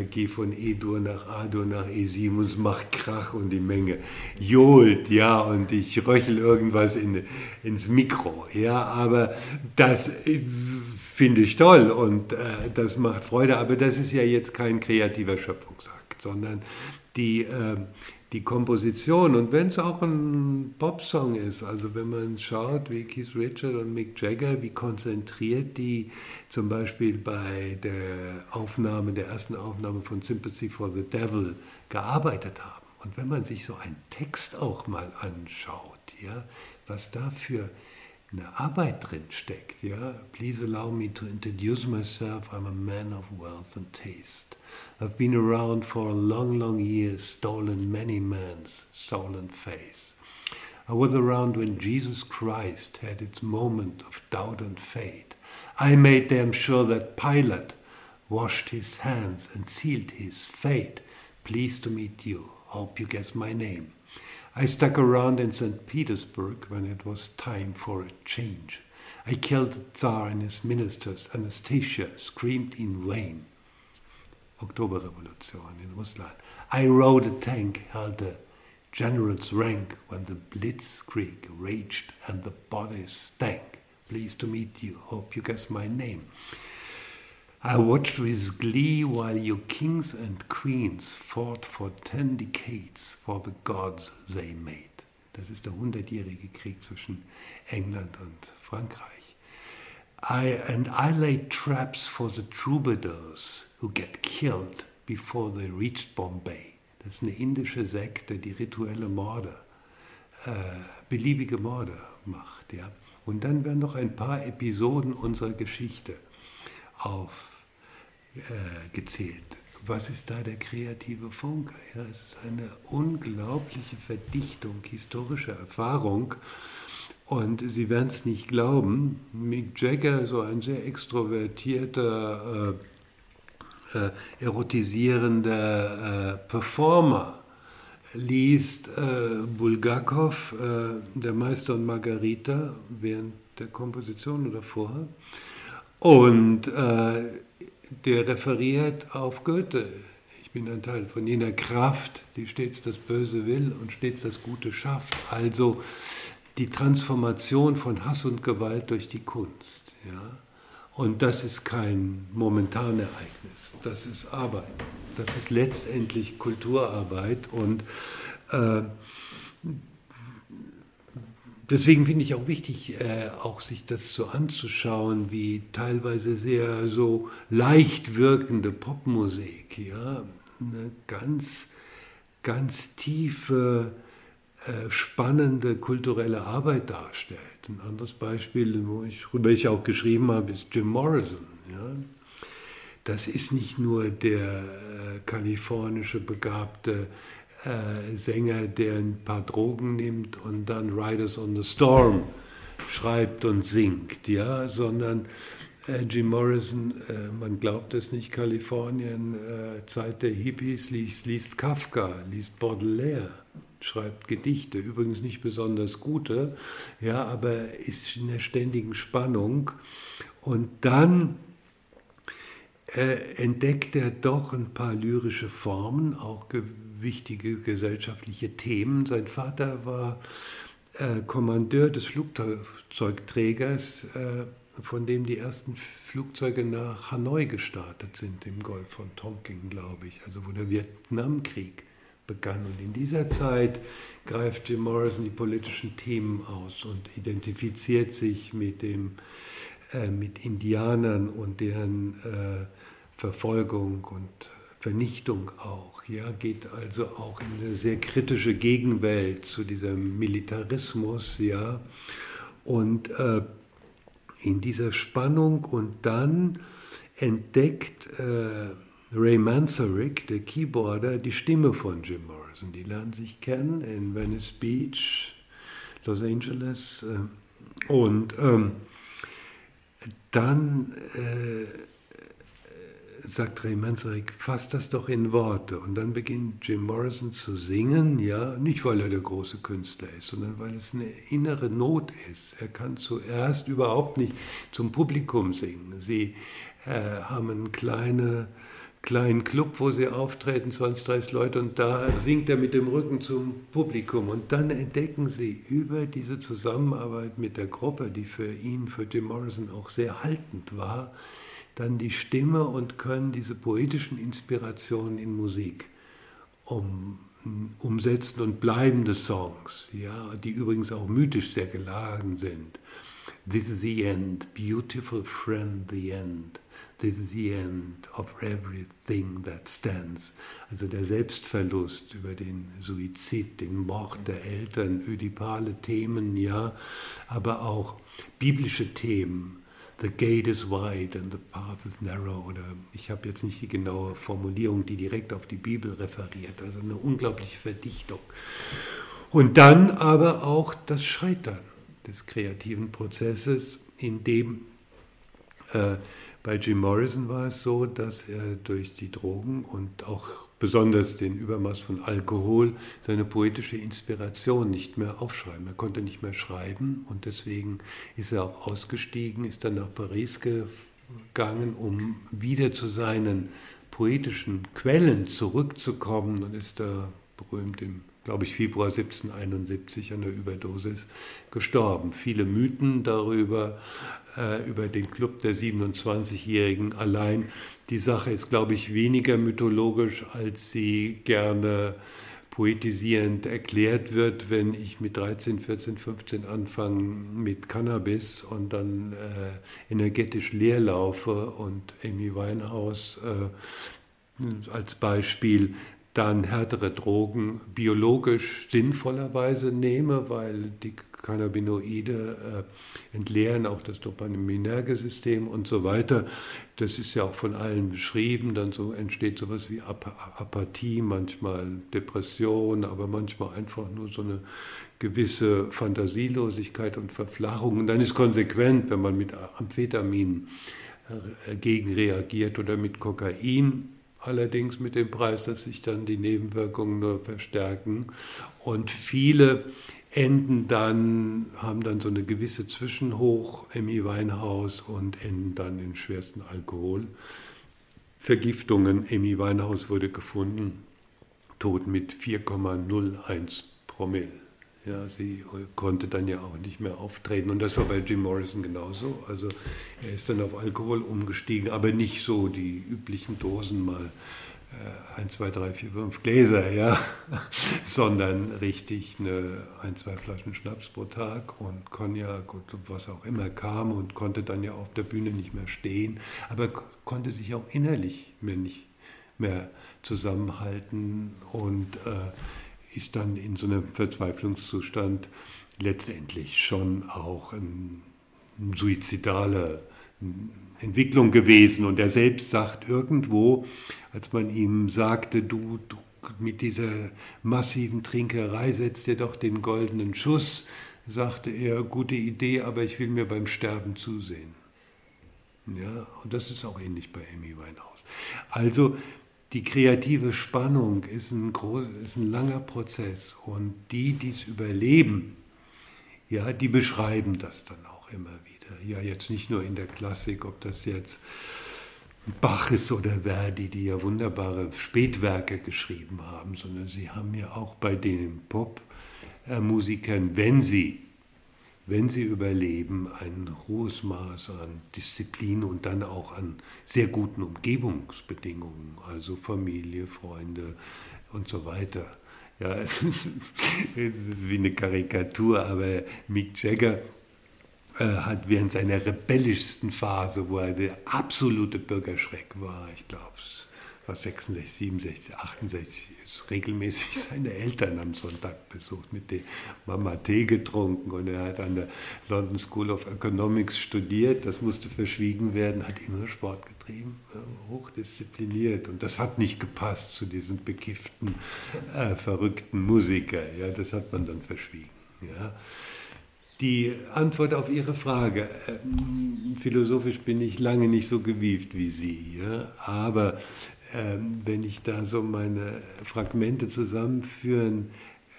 Speaker 5: äh, gehe von E-Dur nach A-Dur nach E7 und es macht Krach und die Menge johlt, ja, und ich röchel irgendwas in, ins Mikro, ja, aber das äh, finde ich toll und äh, das macht Freude, aber das ist ja jetzt kein kreativer Schöpfungsakt, sondern die äh, die Komposition und wenn es auch ein Popsong ist, also wenn man schaut, wie Keith Richard und Mick Jagger, wie konzentriert die zum Beispiel bei der Aufnahme, der ersten Aufnahme von Sympathy for the Devil gearbeitet haben. Und wenn man sich so einen Text auch mal anschaut, ja, was da für eine Arbeit drin steckt. Ja? Please allow me to introduce myself. I'm a man of wealth and taste. I've been around for a long, long years, stolen many men's soul and face. I was around when Jesus Christ had its moment of doubt and fate. I made damn sure that Pilate washed his hands and sealed his fate. Pleased to meet you. Hope you guess my name. I stuck around in St. Petersburg when it was time for a change. I killed the Tsar and his ministers. Anastasia screamed in vain. Oktoberrevolution in Russland. I rode a tank, held the general's rank when the blitzkrieg raged and the bodies stank. Pleased to meet you. Hope you guess my name. I watched with glee while your kings and queens fought for ten decades for the gods they made. Das ist der hundertjährige Krieg zwischen England und Frankreich. I, and I laid traps for the troubadours who get killed before they reached Bombay. Das ist eine indische Sekte, die rituelle Morde, äh, beliebige Morde macht. Ja? Und dann werden noch ein paar Episoden unserer Geschichte aufgezählt. Äh, Was ist da der kreative Funke? Ja, es ist eine unglaubliche Verdichtung historischer Erfahrung. Und Sie werden es nicht glauben, Mick Jagger, so ein sehr extrovertierter, äh, äh, erotisierender äh, Performer, liest äh, Bulgakov, Der Meister und Margarita, während der Komposition oder vorher. Und äh, der referiert auf Goethe. Ich bin ein Teil von jener Kraft, die stets das Böse will und stets das Gute schafft. Also die Transformation von Hass und Gewalt durch die Kunst. Ja? Und das ist kein Momentanereignis, das ist Arbeit. Das ist letztendlich Kulturarbeit und äh, deswegen finde ich auch wichtig, äh, auch sich das so anzuschauen, wie teilweise sehr so leicht wirkende Popmusik, ja, eine ganz, ganz tiefe, äh, spannende kulturelle Arbeit darstellt. Ein anderes Beispiel, wo ich, worüber ich auch geschrieben habe, ist Jim Morrison. Ja. Das ist nicht nur der äh, kalifornische begabte äh, Sänger, der ein paar Drogen nimmt und dann Riders on the Storm schreibt und singt, ja, sondern äh, Jim Morrison, äh, man glaubt es nicht, Kalifornien, äh, Zeit der Hippies, liest, liest Kafka, liest Baudelaire schreibt Gedichte, übrigens nicht besonders gute, ja, aber ist in der ständigen Spannung. Und dann äh, entdeckt er doch ein paar lyrische Formen, auch wichtige gesellschaftliche Themen. Sein Vater war äh, Kommandeur des Flugzeugträgers, äh, von dem die ersten Flugzeuge nach Hanoi gestartet sind, im Golf von Tonkin, glaube ich, also wo der Vietnamkrieg begann. Und in dieser Zeit greift Jim Morrison die politischen Themen aus und identifiziert sich mit, dem, äh, mit Indianern und deren äh, Verfolgung und Vernichtung auch. Ja, geht also auch in eine sehr kritische Gegenwelt zu diesem Militarismus. Ja, und äh, in dieser Spannung und dann entdeckt äh, Ray Manzarek, der Keyboarder, die Stimme von Jim Morrison. Die lernen sich kennen in Venice Beach, Los Angeles. Äh, und ähm, dann äh, sagt Ray Manzarek, fass das doch in Worte. Und dann beginnt Jim Morrison zu singen, ja, nicht weil er der große Künstler ist, sondern weil es eine innere Not ist. Er kann zuerst überhaupt nicht zum Publikum singen. Sie äh, haben eine kleine kleinen Club, wo sie auftreten, 20, 30 Leute, und da singt er mit dem Rücken zum Publikum. Und dann entdecken sie über diese Zusammenarbeit mit der Gruppe, die für ihn, für Jim Morrison auch sehr haltend war, dann die Stimme und können diese poetischen Inspirationen in Musik um, umsetzen und bleibende Songs, ja, die übrigens auch mythisch sehr geladen sind. This is the end, beautiful friend, the end. This is the end of everything that stands. Also der Selbstverlust über den Suizid, den Mord der Eltern, ödipale Themen, ja, aber auch biblische Themen. The gate is wide and the path is narrow. Oder ich habe jetzt nicht die genaue Formulierung, die direkt auf die Bibel referiert. Also eine unglaubliche Verdichtung. Und dann aber auch das Scheitern des kreativen Prozesses, in dem äh, bei Jim Morrison war es so, dass er durch die Drogen und auch besonders den Übermaß von Alkohol seine poetische Inspiration nicht mehr aufschreiben. Er konnte nicht mehr schreiben und deswegen ist er auch ausgestiegen, ist dann nach Paris gegangen, um wieder zu seinen poetischen Quellen zurückzukommen und ist da berühmt im glaube ich, Februar 1771 an der Überdosis gestorben. Viele Mythen darüber, äh, über den Club der 27-Jährigen allein. Die Sache ist, glaube ich, weniger mythologisch, als sie gerne poetisierend erklärt wird, wenn ich mit 13, 14, 15 anfange mit Cannabis und dann äh, energetisch leer laufe und Amy Winehouse äh, als Beispiel dann härtere Drogen biologisch sinnvollerweise nehme, weil die Cannabinoide äh, entleeren auch das Dopaminergesystem und so weiter. Das ist ja auch von allen beschrieben. Dann so entsteht sowas wie Ap Apathie, manchmal Depression, aber manchmal einfach nur so eine gewisse Fantasielosigkeit und Verflachung. Und dann ist konsequent, wenn man mit Amphetamin äh, gegenreagiert oder mit Kokain allerdings mit dem Preis, dass sich dann die Nebenwirkungen nur verstärken. Und viele enden dann, haben dann so eine gewisse Zwischenhoch, MI Weinhaus und enden dann in schwersten Alkohol. Vergiftungen. Amy Winehouse wurde gefunden, tot mit 4,01 Promille. Ja, sie konnte dann ja auch nicht mehr auftreten. Und das war bei Jim Morrison genauso. Also er ist dann auf Alkohol umgestiegen, aber nicht so die üblichen Dosen mal äh, ein, zwei, drei, vier, fünf Gläser, ja, (laughs) sondern richtig eine, ein, zwei Flaschen Schnaps pro Tag und Cognac und was auch immer kam und konnte dann ja auf der Bühne nicht mehr stehen, aber konnte sich auch innerlich mehr nicht mehr zusammenhalten und äh, ist dann in so einem Verzweiflungszustand letztendlich schon auch ein, ein suizidaler Entwicklung gewesen. Und er selbst sagt irgendwo, als man ihm sagte, du, du mit dieser massiven Trinkerei setzt dir doch den goldenen Schuss, sagte er, gute Idee, aber ich will mir beim Sterben zusehen. Ja, und das ist auch ähnlich bei Amy Winehouse. Also die kreative Spannung ist ein, groß, ist ein langer Prozess und die, die es überleben, ja, die beschreiben das dann auch immer wieder. Ja jetzt nicht nur in der Klassik, ob das jetzt Bach ist oder Verdi, die ja wunderbare Spätwerke geschrieben haben, sondern sie haben ja auch bei den Popmusikern, wenn sie, wenn sie überleben, ein hohes Maß an Disziplin und dann auch an sehr guten Umgebungsbedingungen, also Familie, Freunde und so weiter. Ja, (laughs) es ist, es ist wie eine Karikatur, aber Mick Jagger äh, hat während seiner rebellischsten Phase, wo er der absolute Bürgerschreck war, ich glaube, es war 66, 67, 68, ist regelmäßig (laughs) seine Eltern am Sonntag besucht, mit dem Mama Tee getrunken und er hat an der London School of Economics studiert, das musste verschwiegen werden, hat immer Sport getrieben, hochdiszipliniert und das hat nicht gepasst zu diesem bekifften, äh, verrückten Musiker, ja, das hat man dann verschwiegen. Ja. Die Antwort auf Ihre Frage, ähm, philosophisch bin ich lange nicht so gewieft wie Sie, ja? aber ähm, wenn ich da so meine Fragmente zusammenführen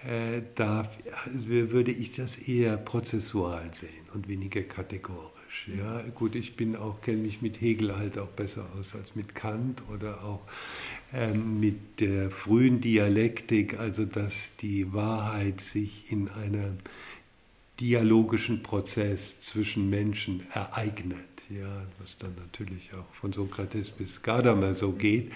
Speaker 5: äh, darf, würde ich das eher prozessual sehen und weniger kategorisch. Ja, gut, ich bin auch kenne mich mit Hegel halt auch besser aus als mit Kant oder auch ähm, mit der frühen Dialektik, also dass die Wahrheit sich in einer dialogischen Prozess zwischen Menschen ereignet, ja, was dann natürlich auch von Sokrates bis Gadamer so geht.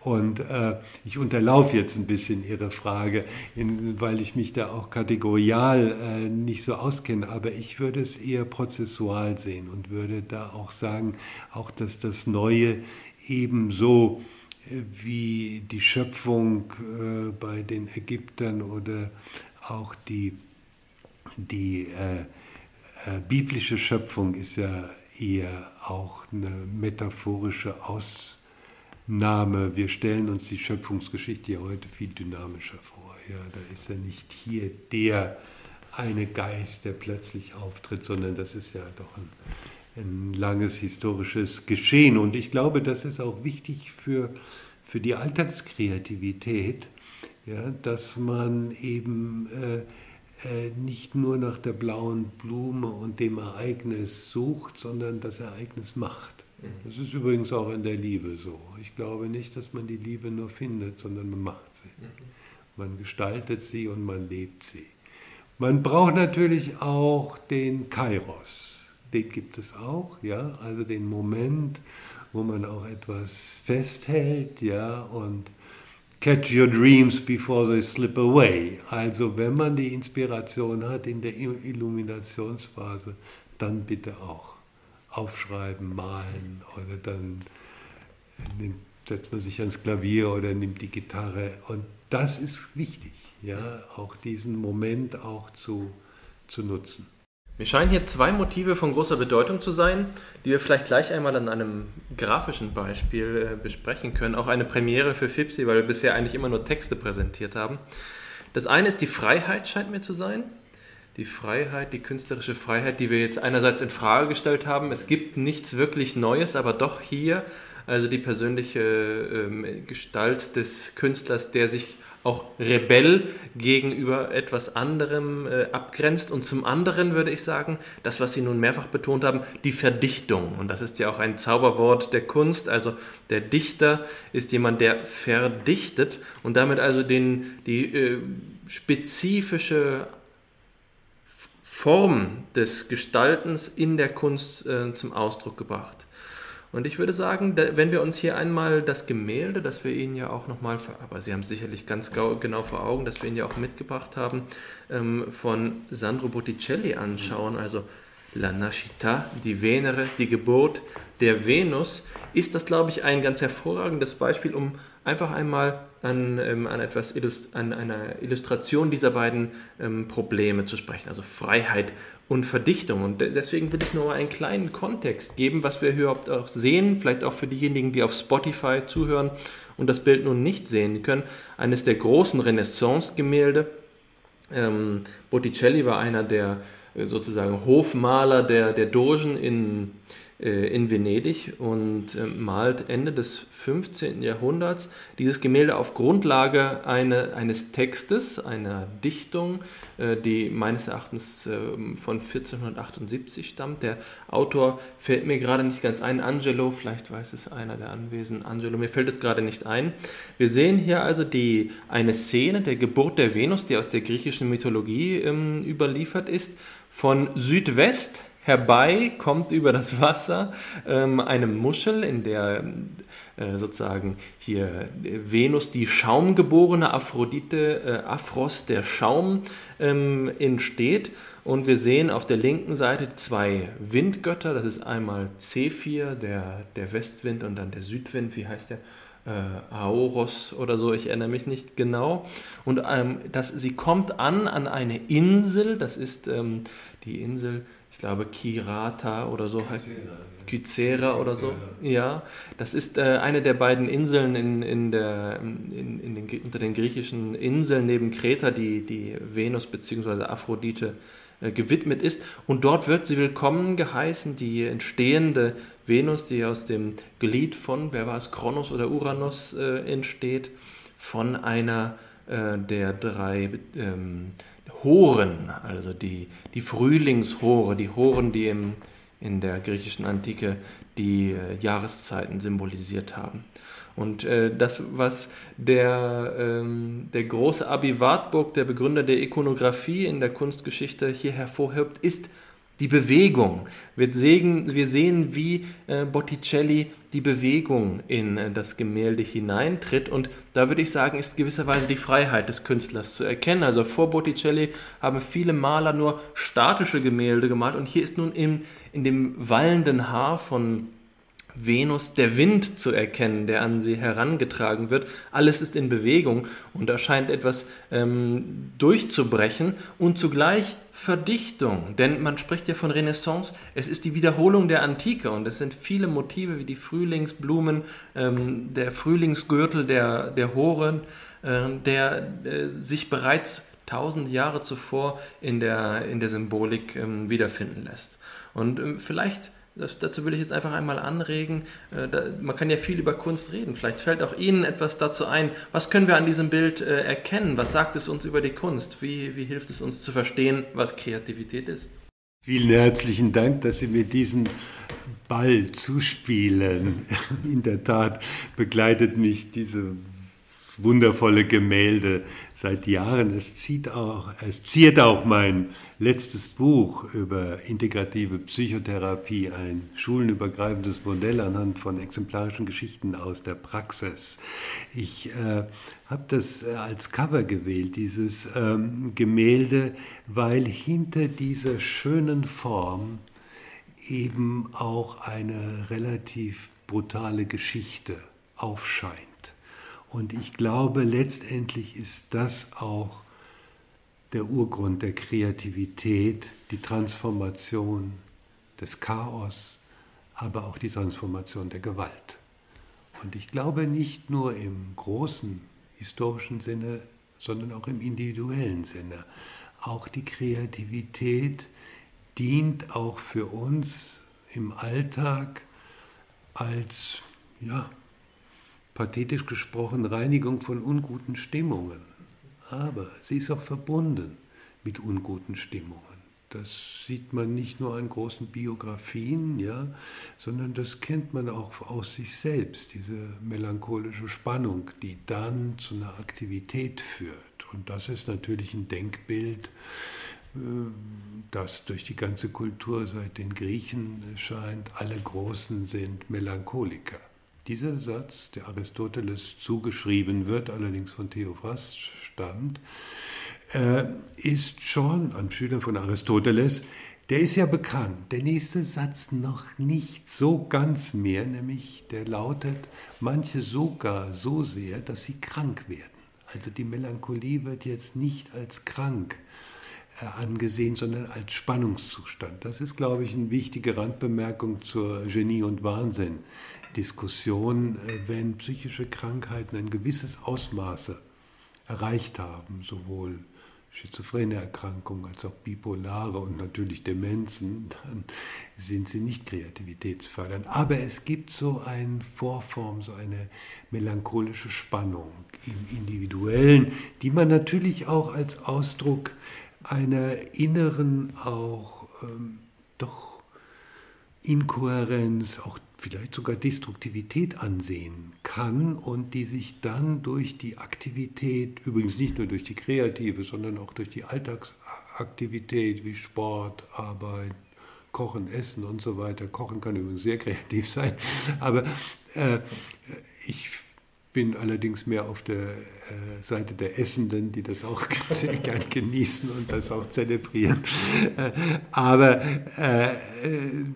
Speaker 5: Und äh, ich unterlaufe jetzt ein bisschen Ihre Frage, in, weil ich mich da auch kategorial äh, nicht so auskenne, aber ich würde es eher prozessual sehen und würde da auch sagen, auch dass das Neue ebenso äh, wie die Schöpfung äh, bei den Ägyptern oder auch die die äh, äh, biblische Schöpfung ist ja eher auch eine metaphorische Ausnahme. Wir stellen uns die Schöpfungsgeschichte ja heute viel dynamischer vor. Ja, da ist ja nicht hier der eine Geist, der plötzlich auftritt, sondern das ist ja doch ein, ein langes historisches Geschehen. Und ich glaube, das ist auch wichtig für, für die Alltagskreativität, ja, dass man eben äh, nicht nur nach der blauen Blume und dem Ereignis sucht, sondern das Ereignis macht. Mhm. Das ist übrigens auch in der Liebe so. Ich glaube nicht, dass man die Liebe nur findet, sondern man macht sie. Mhm. Man gestaltet sie und man lebt sie. Man braucht natürlich auch den Kairos. Den gibt es auch, ja, also den Moment, wo man auch etwas festhält, ja, und Catch your dreams before they slip away. Also wenn man die Inspiration hat in der Illuminationsphase, dann bitte auch aufschreiben, malen oder dann nimmt, setzt man sich ans Klavier oder nimmt die Gitarre. Und das ist wichtig, ja, auch diesen Moment auch zu, zu nutzen.
Speaker 4: Mir scheinen hier zwei Motive von großer Bedeutung zu sein, die wir vielleicht gleich einmal an einem grafischen Beispiel äh, besprechen können. Auch eine Premiere für Fipsi, weil wir bisher eigentlich immer nur Texte präsentiert haben. Das eine ist die Freiheit, scheint mir zu sein. Die Freiheit, die künstlerische Freiheit, die wir jetzt einerseits in Frage gestellt haben. Es gibt nichts wirklich Neues, aber doch hier also die persönliche ähm, Gestalt des Künstlers, der sich auch Rebell gegenüber etwas anderem äh, abgrenzt. Und zum anderen würde ich sagen, das, was Sie nun mehrfach betont haben, die Verdichtung. Und das ist ja auch ein Zauberwort der Kunst. Also der Dichter ist jemand, der verdichtet und damit also den, die äh, spezifische Form des Gestaltens in der Kunst äh, zum Ausdruck gebracht. Und ich würde sagen, wenn wir uns hier einmal das Gemälde, das wir Ihnen ja auch nochmal, aber Sie haben es sicherlich ganz genau vor Augen, das wir Ihnen ja auch mitgebracht haben, ähm, von Sandro Botticelli anschauen, also La Nascita, die Venere, die Geburt der Venus, ist das, glaube ich, ein ganz hervorragendes Beispiel, um einfach einmal an, ähm, an, etwas, an einer Illustration dieser beiden ähm, Probleme zu sprechen, also Freiheit und Verdichtung. Und deswegen will ich nur einen kleinen Kontext geben, was wir überhaupt auch sehen, vielleicht auch für diejenigen, die auf Spotify zuhören und das Bild nun nicht sehen können. Eines der großen Renaissance-Gemälde. Ähm, Botticelli war einer der äh, sozusagen Hofmaler der, der Dogen in in Venedig und äh, malt Ende des 15. Jahrhunderts dieses Gemälde auf Grundlage eine, eines Textes, einer Dichtung, äh, die meines Erachtens von 1478 stammt. Der Autor fällt mir gerade nicht ganz ein, Angelo, vielleicht weiß es einer der Anwesenden, Angelo, mir fällt es gerade nicht ein. Wir sehen hier also die, eine Szene der Geburt der Venus, die aus der griechischen Mythologie ähm, überliefert ist, von Südwest herbei kommt über das Wasser ähm, eine Muschel, in der äh, sozusagen hier Venus, die Schaumgeborene Aphrodite, äh, Aphros, der Schaum, ähm, entsteht. Und wir sehen auf der linken Seite zwei Windgötter. Das ist einmal Zephyr, der, der Westwind, und dann der Südwind. Wie heißt der? Äh, Aoros oder so, ich erinnere mich nicht genau. Und ähm, das, sie kommt an an eine Insel, das ist ähm, die Insel ich glaube Kirata oder so, Kycera oder so. Ja, das ist äh, eine der beiden Inseln in, in der, in, in den, unter den griechischen Inseln neben Kreta, die, die Venus bzw. Aphrodite äh, gewidmet ist. Und dort wird sie willkommen geheißen, die entstehende Venus, die aus dem Glied von, wer war es, Kronos oder Uranus äh, entsteht, von einer äh, der drei ähm, Horen, also die, die Frühlingshore, die Horen, die im, in der griechischen Antike die äh, Jahreszeiten symbolisiert haben. Und äh, das, was der, ähm, der große Abi Wartburg, der Begründer der Ikonographie in der Kunstgeschichte, hier hervorhebt, ist die Bewegung. Wir sehen, wir sehen wie äh, Botticelli die Bewegung in äh, das Gemälde hineintritt. Und da würde ich sagen, ist gewisserweise die Freiheit des Künstlers zu erkennen. Also vor Botticelli haben viele Maler nur statische Gemälde gemalt. Und hier ist nun in, in dem wallenden Haar von Venus der Wind zu erkennen, der an sie herangetragen wird. Alles ist in Bewegung und da scheint etwas ähm, durchzubrechen und zugleich Verdichtung. Denn man spricht ja von Renaissance, es ist die Wiederholung der Antike und es sind viele Motive wie die Frühlingsblumen, ähm, der Frühlingsgürtel der, der Horen, äh, der äh, sich bereits tausend Jahre zuvor in der, in der Symbolik ähm, wiederfinden lässt. Und ähm, vielleicht das, dazu will ich jetzt einfach einmal anregen. Äh, da, man kann ja viel über Kunst reden. Vielleicht fällt auch Ihnen etwas dazu ein. Was können wir an diesem Bild äh, erkennen? Was sagt es uns über die Kunst? Wie, wie hilft es uns zu verstehen, was Kreativität ist?
Speaker 5: Vielen herzlichen Dank, dass Sie mir diesen Ball zuspielen. (laughs) In der Tat begleitet mich diese wundervolle Gemälde seit Jahren. Es, zieht auch, es ziert auch mein letztes Buch über integrative Psychotherapie, ein schulenübergreifendes Modell anhand von exemplarischen Geschichten aus der Praxis. Ich äh, habe das äh, als Cover gewählt, dieses ähm, Gemälde, weil hinter dieser schönen Form eben auch eine relativ brutale Geschichte aufscheint. Und ich glaube, letztendlich ist das auch der Urgrund der Kreativität, die Transformation des Chaos, aber auch die Transformation der Gewalt. Und ich glaube nicht nur im großen historischen Sinne, sondern auch im individuellen Sinne. Auch die Kreativität dient auch für uns im Alltag als ja, pathetisch gesprochen, Reinigung von unguten Stimmungen. Aber sie ist auch verbunden mit unguten Stimmungen. Das sieht man nicht nur an großen Biografien, ja, sondern das kennt man auch aus sich selbst, diese melancholische Spannung, die dann zu einer Aktivität führt. Und das ist natürlich ein Denkbild, äh, das durch die ganze Kultur seit den Griechen scheint, alle Großen sind Melancholiker. Dieser Satz, der Aristoteles zugeschrieben wird, allerdings von Theophrast stammt, äh, ist schon ein Schüler von Aristoteles, der ist ja bekannt. Der nächste Satz noch nicht so ganz mehr, nämlich der lautet, manche sogar so sehr, dass sie krank werden. Also die Melancholie wird jetzt nicht als krank äh, angesehen, sondern als Spannungszustand. Das ist, glaube ich, eine wichtige Randbemerkung zur Genie- und Wahnsinn-Diskussion, äh, wenn psychische Krankheiten ein gewisses Ausmaße erreicht haben, sowohl schizophrene Erkrankungen als auch bipolare und natürlich Demenzen, dann sind sie nicht kreativitätsfördernd. Aber es gibt so eine Vorform, so eine melancholische Spannung im Individuellen, die man natürlich auch als Ausdruck einer inneren, auch ähm, doch Inkohärenz, auch vielleicht sogar Destruktivität ansehen kann und die sich dann durch die Aktivität, übrigens nicht nur durch die kreative, sondern auch durch die Alltagsaktivität wie Sport, Arbeit, Kochen, Essen und so weiter. Kochen kann übrigens sehr kreativ sein, (laughs) aber äh, ich bin allerdings mehr auf der äh, Seite der Essenden, die das auch (laughs) sehr gern genießen und das auch zelebrieren. Äh, aber äh, äh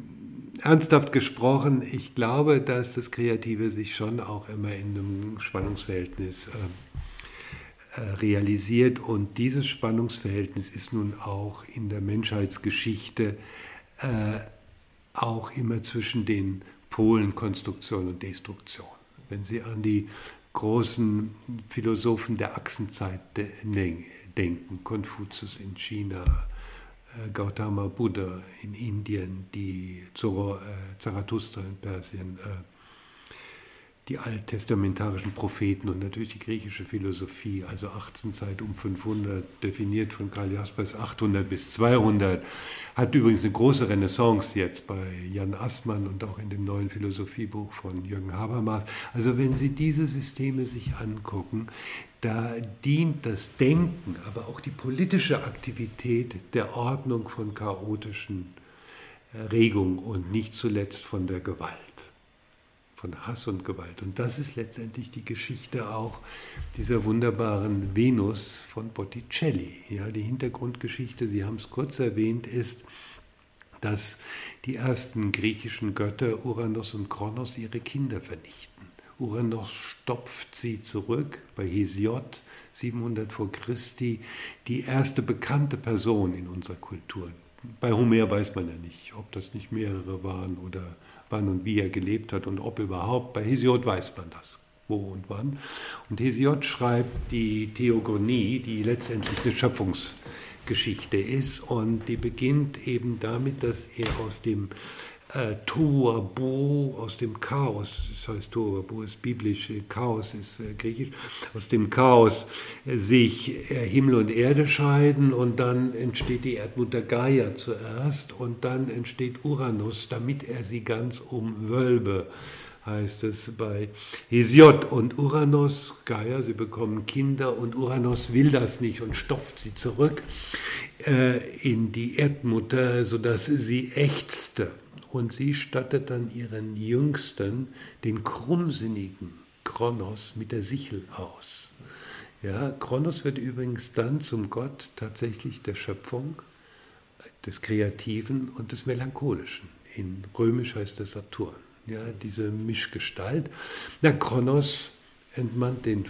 Speaker 5: ernsthaft gesprochen, ich glaube, dass das Kreative sich schon auch immer in einem Spannungsverhältnis äh, äh, realisiert. Und dieses Spannungsverhältnis ist nun auch in der Menschheitsgeschichte äh, auch immer zwischen den Polen Konstruktion und Destruktion. Wenn Sie an die großen Philosophen der Achsenzeit denken, Konfuzius in China, Gautama Buddha in Indien, die äh, Zarathustra in Persien, äh, die alttestamentarischen Propheten und natürlich die griechische Philosophie, also 18 Zeit um 500, definiert von Karl Jaspers 800 bis 200, hat übrigens eine große Renaissance jetzt bei Jan Assmann und auch in dem neuen Philosophiebuch von Jürgen Habermas. Also wenn Sie diese Systeme sich angucken, da dient das Denken, aber auch die politische Aktivität der Ordnung von chaotischen Regungen und nicht zuletzt von der Gewalt von Hass und Gewalt. Und das ist letztendlich die Geschichte auch dieser wunderbaren Venus von Botticelli. Ja, die Hintergrundgeschichte, Sie haben es kurz erwähnt, ist, dass die ersten griechischen Götter Uranus und Kronos ihre Kinder vernichten. Uranus stopft sie zurück bei Hesiod 700 vor Christi, die erste bekannte Person in unserer Kultur. Bei Homer weiß man ja nicht, ob das nicht mehrere waren oder wann und wie er gelebt hat und ob überhaupt. Bei Hesiod weiß man das, wo und wann. Und Hesiod schreibt die Theogonie, die letztendlich eine Schöpfungsgeschichte ist und die beginnt eben damit, dass er aus dem äh, Tohuwabohu, aus dem Chaos, das heißt Tohuwabohu ist biblisch, Chaos ist äh, griechisch, aus dem Chaos äh, sich äh, Himmel und Erde scheiden und dann entsteht die Erdmutter Gaia zuerst und dann entsteht Uranus, damit er sie ganz umwölbe heißt es bei Hesiod. Und Uranus, Gaia, sie bekommen Kinder und Uranus will das nicht und stopft sie zurück äh, in die Erdmutter, sodass sie ächzte. Und sie stattet dann ihren Jüngsten, den krummsinnigen Kronos, mit der Sichel aus. Ja, Kronos wird übrigens dann zum Gott tatsächlich der Schöpfung, des Kreativen und des Melancholischen. In Römisch heißt das Saturn. Ja, diese Mischgestalt. Der Kronos entmannt den äh,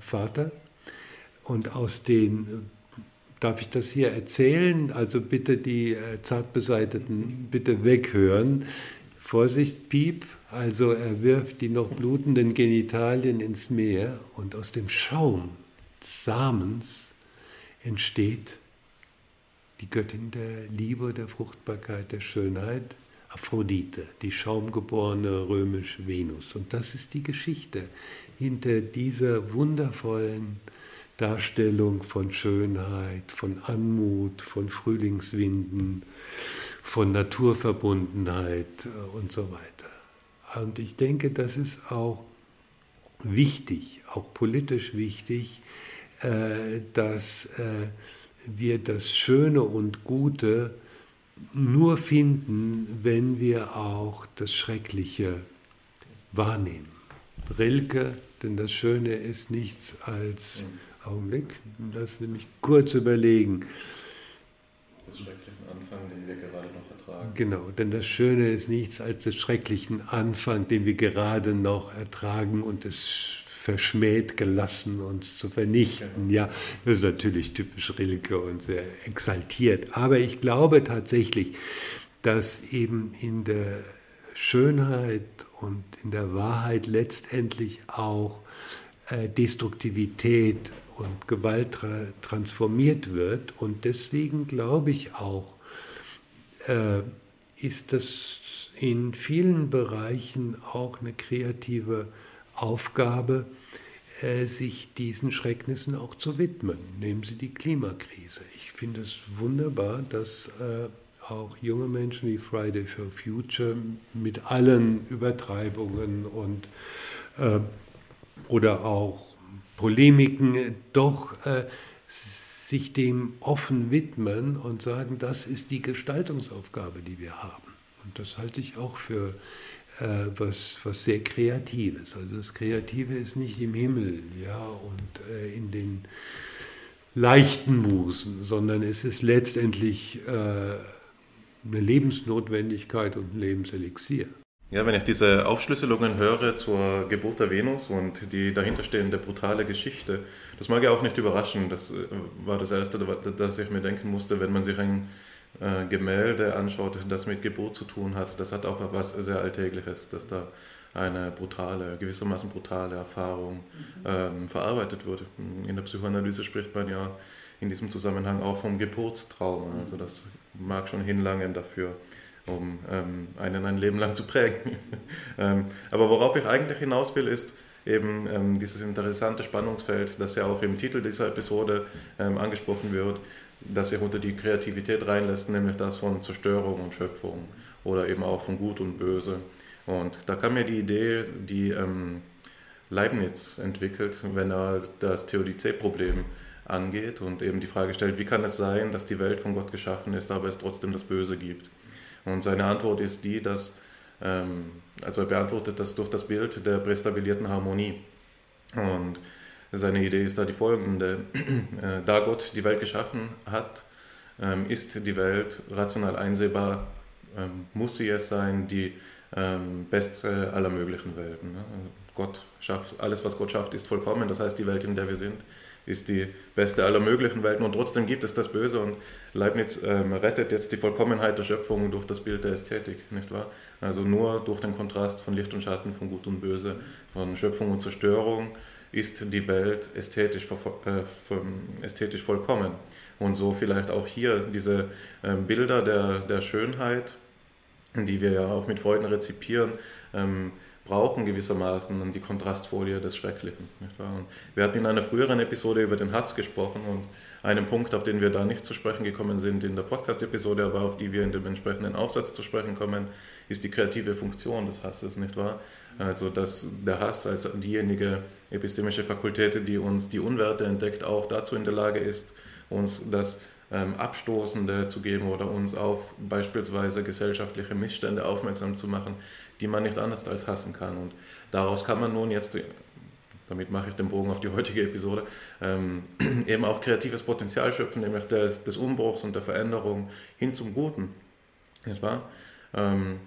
Speaker 5: Vater und aus den Darf ich das hier erzählen? Also bitte die äh, Zartbeseiteten bitte weghören. Vorsicht, Piep. Also er wirft die noch blutenden Genitalien ins Meer und aus dem Schaum des Samens entsteht die Göttin der Liebe, der Fruchtbarkeit, der Schönheit, Aphrodite, die schaumgeborene römische Venus. Und das ist die Geschichte hinter dieser wundervollen Darstellung von Schönheit, von Anmut, von Frühlingswinden, von Naturverbundenheit äh, und so weiter. Und ich denke, das ist auch wichtig, auch politisch wichtig, äh, dass äh, wir das Schöne und Gute nur finden, wenn wir auch das Schreckliche wahrnehmen. Rilke, denn das Schöne ist nichts als Augenblick, lass mich kurz überlegen.
Speaker 3: Das schrecklichen Anfang, den wir gerade noch ertragen.
Speaker 5: Genau, denn das Schöne ist nichts als des schrecklichen Anfang, den wir gerade noch ertragen und es verschmäht gelassen, uns zu vernichten. Genau. Ja, das ist natürlich typisch Rilke und sehr exaltiert. Aber ich glaube tatsächlich, dass eben in der Schönheit und in der Wahrheit letztendlich auch äh, Destruktivität und Gewalt tra transformiert wird. Und deswegen glaube ich auch, äh, ist das in vielen Bereichen auch eine kreative Aufgabe, äh, sich diesen Schrecknissen auch zu widmen. Nehmen Sie die Klimakrise. Ich finde es wunderbar, dass äh, auch junge Menschen wie Friday for Future mit allen Übertreibungen und äh, oder auch Polemiken doch äh, sich dem offen widmen und sagen, das ist die Gestaltungsaufgabe, die wir haben. Und das halte ich auch für äh, was, was sehr Kreatives. Also das Kreative ist nicht im Himmel ja, und äh, in den leichten Musen, sondern es ist letztendlich äh, eine Lebensnotwendigkeit und ein Lebenselixier.
Speaker 3: Ja, wenn ich diese Aufschlüsselungen höre zur Geburt der Venus und die dahinterstehende brutale Geschichte, das mag ja auch nicht überraschen. Das äh, war das Erste, das ich mir denken musste, wenn man sich ein äh, Gemälde anschaut, das mit Geburt zu tun hat. Das hat auch was sehr Alltägliches, dass da eine brutale, gewissermaßen brutale Erfahrung ähm, verarbeitet wird. In der Psychoanalyse spricht man ja in diesem Zusammenhang auch vom Geburtstrauma. Also das mag schon hinlangen dafür um ähm, einen ein Leben lang zu prägen. (laughs) ähm, aber worauf ich eigentlich hinaus will, ist eben ähm, dieses interessante Spannungsfeld, das ja auch im Titel dieser Episode ähm, angesprochen wird, das sich unter die Kreativität reinlässt, nämlich das von Zerstörung und Schöpfung oder eben auch von Gut und Böse. Und da kam mir die Idee, die ähm, Leibniz entwickelt, wenn er das Theodizee-Problem angeht und eben die Frage stellt, wie kann es sein, dass die Welt von Gott geschaffen ist, aber es trotzdem das Böse gibt. Und seine Antwort ist die, dass, ähm, also er beantwortet das durch das Bild der prästabilierten Harmonie. Und seine Idee ist da die folgende. (clears throat) Äh, da Gott die Welt geschaffen hat, ähm, ist die Welt rational einsehbar, ähm, muss sie es sein, die ähm, beste aller möglichen Welten. Ne? Also Gott schafft, alles, was Gott schafft, ist vollkommen. Das heißt, die Welt, in der wir sind, ist die beste aller möglichen Welten und trotzdem gibt es das Böse und Leibniz ähm, rettet jetzt die Vollkommenheit der Schöpfung durch das Bild der Ästhetik, nicht wahr? Also nur durch den Kontrast von Licht und Schatten, von Gut und Böse, von Schöpfung und Zerstörung ist die Welt ästhetisch, äh, ästhetisch vollkommen. Und so vielleicht auch hier diese äh, Bilder der, der Schönheit, die wir ja auch mit Freuden rezipieren, ähm, brauchen gewissermaßen die Kontrastfolie des Schrecklichen. wir hatten in einer früheren Episode über den Hass gesprochen und einen Punkt, auf den wir da nicht zu sprechen gekommen sind in der Podcast-Episode, aber auf die wir in dem entsprechenden Aufsatz zu sprechen kommen, ist die kreative Funktion des Hasses, nicht wahr? Also dass der Hass als diejenige epistemische Fakultät, die uns die Unwerte entdeckt, auch dazu in der Lage ist, uns das ähm, Abstoßende zu geben oder uns auf beispielsweise gesellschaftliche Missstände aufmerksam zu machen, die man nicht anders als hassen kann. Und daraus kann man nun jetzt, damit mache ich den Bogen auf die heutige Episode, ähm, (clears throat) eben auch kreatives Potenzial schöpfen, nämlich des, des, Umbruchs und der Veränderung hin zum Guten. Nicht wahr? Ähm,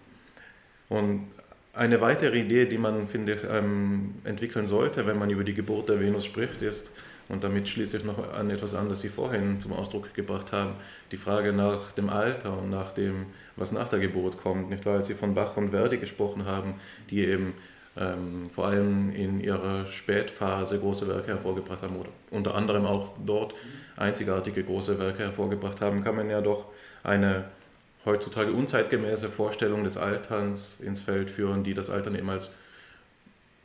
Speaker 3: und eine weitere Idee, die man, finde ich, ähm, entwickeln sollte, wenn man über die Geburt der Venus spricht, ist, und damit schließe ich noch an etwas an, das Sie vorhin zum Ausdruck gebracht haben, die Frage nach dem Alter und nach dem, was nach der Geburt kommt. Nicht wahr? Als Sie von Bach und Verdi gesprochen haben, die eben ähm, vor allem in ihrer Spätphase große Werke hervorgebracht haben oder unter anderem auch dort einzigartige große Werke hervorgebracht haben, kann man ja doch eine heutzutage unzeitgemäße Vorstellungen des Alterns ins Feld führen, die das Altern eben als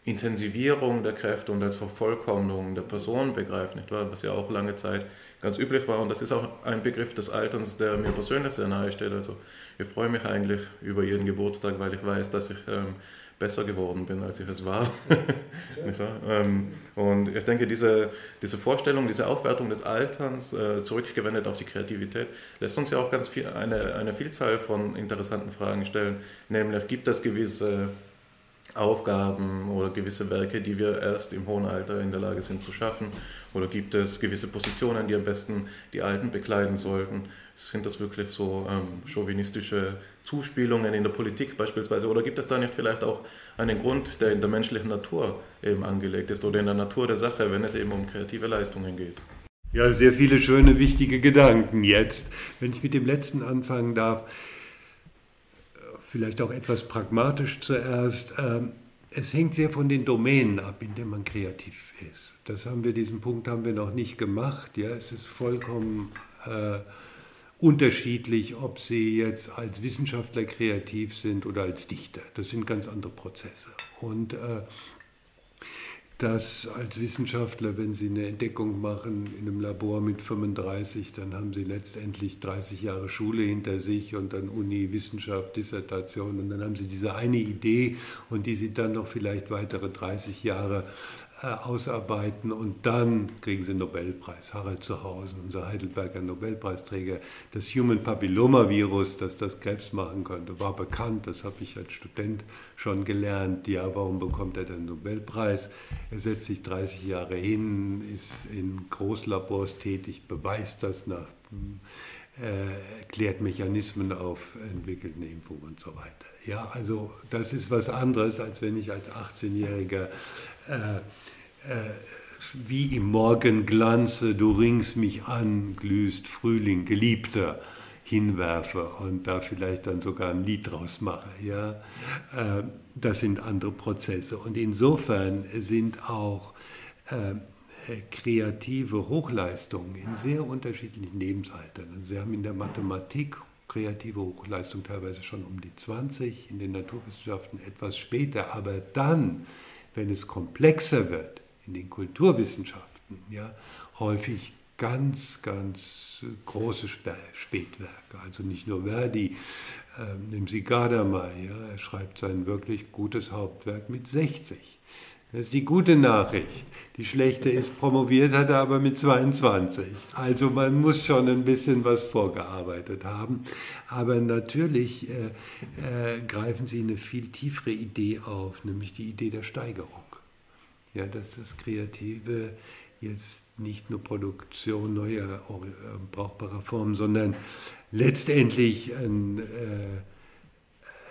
Speaker 3: Intensivierung der Kräfte und als Vervollkommnung der Person begreifen, nicht wahr? was ja auch lange Zeit ganz üblich war. Und das ist auch ein Begriff des Alterns, der mir persönlich sehr nahe steht. Also ich freue mich eigentlich über jeden Geburtstag, weil ich weiß, dass ich ähm, besser geworden bin, als ich es war. (laughs) ähm, und ich denke, diese, diese Vorstellung, diese Aufwertung des Alterns, äh, zurückgewendet auf die Kreativität, lässt uns ja auch ganz viel, eine, eine Vielzahl von interessanten Fragen stellen. Nämlich, gibt es gewisse Aufgaben oder gewisse Werke, die wir erst im hohen Alter in der Lage sind zu schaffen? Oder gibt es gewisse Positionen, die am besten die Alten bekleiden sollten? Sind das wirklich so ähm, chauvinistische Zuspielungen in der Politik beispielsweise? Oder gibt es da nicht vielleicht auch einen Grund, der in der menschlichen Natur eben angelegt ist oder in der Natur der Sache, wenn es eben um kreative Leistungen geht?
Speaker 5: Ja, sehr viele schöne, wichtige Gedanken jetzt. Wenn ich mit dem letzten anfangen darf, vielleicht auch etwas pragmatisch zuerst. Ähm, es hängt sehr von den Domänen ab, in denen man kreativ ist. Das haben wir, diesen Punkt haben wir noch nicht gemacht. Ja, es ist vollkommen äh, unterschiedlich, ob Sie jetzt als Wissenschaftler kreativ sind oder als Dichter. Das sind ganz andere Prozesse. Und äh, dass als Wissenschaftler, wenn Sie eine Entdeckung machen in einem Labor mit 35, dann haben Sie letztendlich 30 Jahre Schule hinter sich und dann Uni, Wissenschaft, Dissertation und dann haben Sie diese eine Idee und die Sie dann noch vielleicht weitere 30 Jahre ausarbeiten und dann kriegen sie einen Nobelpreis. Harald Zuhausen, unser Heidelberger Nobelpreisträger, das Human Papilloma Virus, das Krebs machen könnte, war bekannt. Das habe ich als Student schon gelernt. Ja, warum bekommt er den Nobelpreis? Er setzt sich 30 Jahre hin, ist in Großlabors tätig, beweist das nach äh, klärt Mechanismen auf, entwickelt eine Impfung und so weiter. Ja, also das ist was anderes, als wenn ich als 18-Jähriger äh, äh, wie im Morgenglanze, du ringst mich an, glühst Frühling, Geliebter, hinwerfe und da vielleicht dann sogar ein Lied draus mache. Ja? Äh, das sind andere Prozesse. Und insofern sind auch äh, kreative Hochleistungen in sehr unterschiedlichen Lebensaltern. Also Sie haben in der Mathematik kreative Hochleistung teilweise schon um die 20, in den Naturwissenschaften etwas später, aber dann, wenn es komplexer wird, in den Kulturwissenschaften ja, häufig ganz, ganz große Spätwerke. Also nicht nur Verdi, äh, nehmen Sie Gadamer, ja, er schreibt sein wirklich gutes Hauptwerk mit 60. Das ist die gute Nachricht. Die schlechte ist, promoviert hat er aber mit 22. Also man muss schon ein bisschen was vorgearbeitet haben. Aber natürlich äh, äh, greifen Sie eine viel tiefere Idee auf, nämlich die Idee der Steigerung ja, dass das Kreative jetzt nicht nur Produktion neuer äh, brauchbarer Formen, sondern letztendlich ein, äh,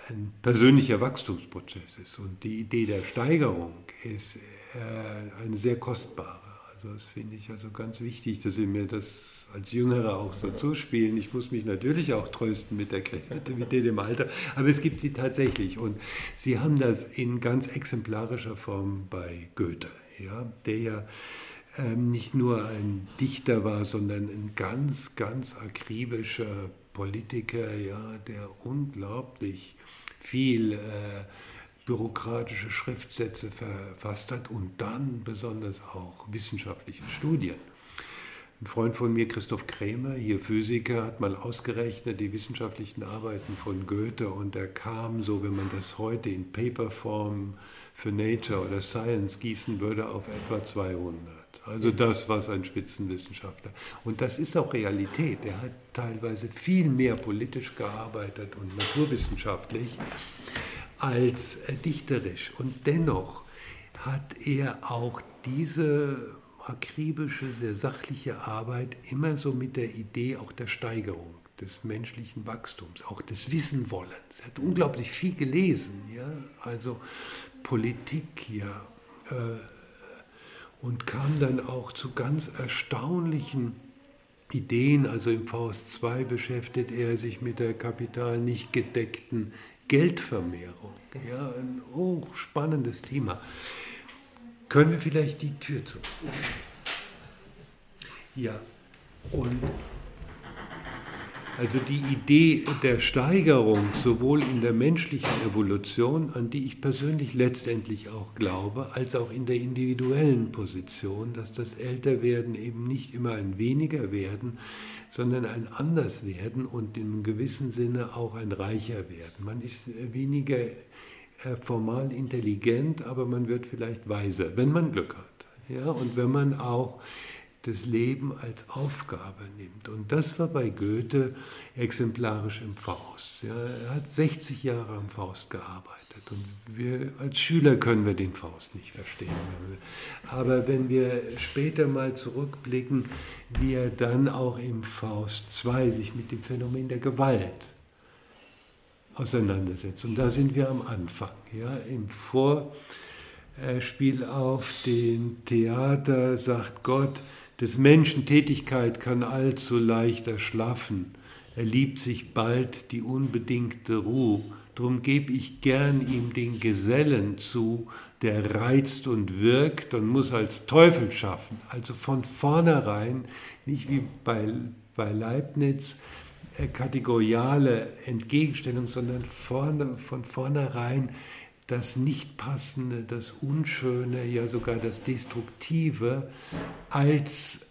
Speaker 5: ein, persönlicher Wachstumsprozess ist. Und die Idee der Steigerung ist äh, eine sehr kostbare. Also das finde ich also ganz wichtig, dass Sie mir das als Jüngerer auch so zuspielen. Ich muss mich natürlich auch trösten mit der Kreativität im Alter, aber es gibt sie tatsächlich. Und Sie haben das in ganz exemplarischer Form bei Goethe, ja, der ja ähm, nicht nur ein Dichter war, sondern ein ganz, ganz akribischer Politiker, ja, der unglaublich viel äh, bürokratische Schriftsätze verfasst hat und dann besonders auch wissenschaftliche Studien. Ein Freund von mir, Christoph Krämer, hier Physiker, hat mal ausgerechnet die wissenschaftlichen Arbeiten von Goethe und er kam, so wenn man das heute in Paperform für Nature oder Science gießen würde, auf etwa 200. Also das, was ein Spitzenwissenschaftler. Und das ist auch Realität. Er hat teilweise viel mehr politisch gearbeitet und naturwissenschaftlich als äh, dichterisch. Und dennoch hat er auch diese akribische, sehr sachliche Arbeit immer so mit der Idee auch der Steigerung des menschlichen Wachstums, auch des Wissenwollens. Er hat unglaublich viel gelesen, ja, also Politik, ja, äh, und kam dann auch zu ganz erstaunlichen Ideen. Also im Faust 2 beschäftigt er sich mit der kapital nicht gedeckten Geldvermehrung. Ja, ein hochspannendes Thema. Können wir vielleicht die Tür zu? Ja, und Also die Idee der Steigerung sowohl in der menschlichen Evolution, an die ich persönlich letztendlich auch glaube, als auch in der individuellen Position, dass das Älterwerden eben nicht immer ein weniger werden, sondern ein anders werden und einem gewissen Sinne auch ein reicher werden. Man ist weniger äh, formal intelligent, aber man wird vielleicht weiser, wenn man Glück hat. Ja, und wenn man auch das Leben als Aufgabe nimmt. Und das war bei Goethe exemplarisch im Faust. Ja, er hat 60 Jahre am Faust gearbeitet und wir als Schüler können wir den Faust nicht verstehen. Aber wenn wir später mal zurückblicken, wie er dann auch im Faust 2 sich mit dem Phänomen der Gewalt auseinandersetzt. Und da sind wir am Anfang. Ja, Im Vorspiel auf den Theater sagt Gott, des Menschen Tätigkeit kann allzu leicht erschlaffen. Er liebt sich bald die unbedingte Ruhe. Drum geb ich gern ihm den Gesellen zu, der reizt und wirkt und muss als Teufel schaffen. Also von vornherein, nicht wie bei, bei Leibniz, äh, kategoriale Entgegenstellung, sondern vorne, von vornherein das Nichtpassende, das Unschöne, ja sogar das Destruktive als,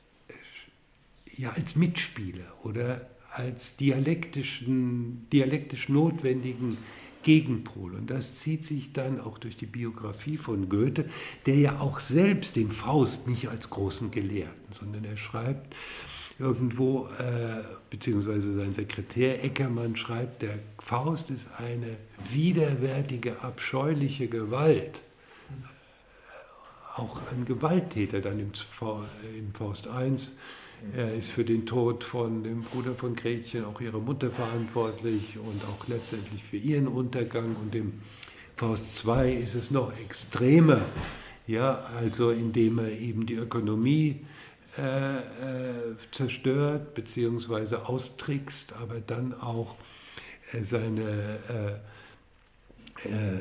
Speaker 5: ja, als Mitspieler oder als dialektischen, dialektisch notwendigen Gegenpol. Und das zieht sich dann auch durch die Biografie von Goethe, der ja auch selbst den Faust nicht als großen Gelehrten, sondern er schreibt, irgendwo, äh, beziehungsweise sein Sekretär Eckermann schreibt, der Faust ist eine widerwärtige, abscheuliche Gewalt. Auch ein Gewalttäter dann im, Faust I. Er ist für den Tod von dem Bruder von Gretchen, auch ihrer Mutter verantwortlich und auch letztendlich für ihren Untergang. Und im Faust II ist es noch extremer, ja, also indem er eben die Ökonomie äh, äh, zerstört bzw. austrickst, aber dann auch äh, seine äh,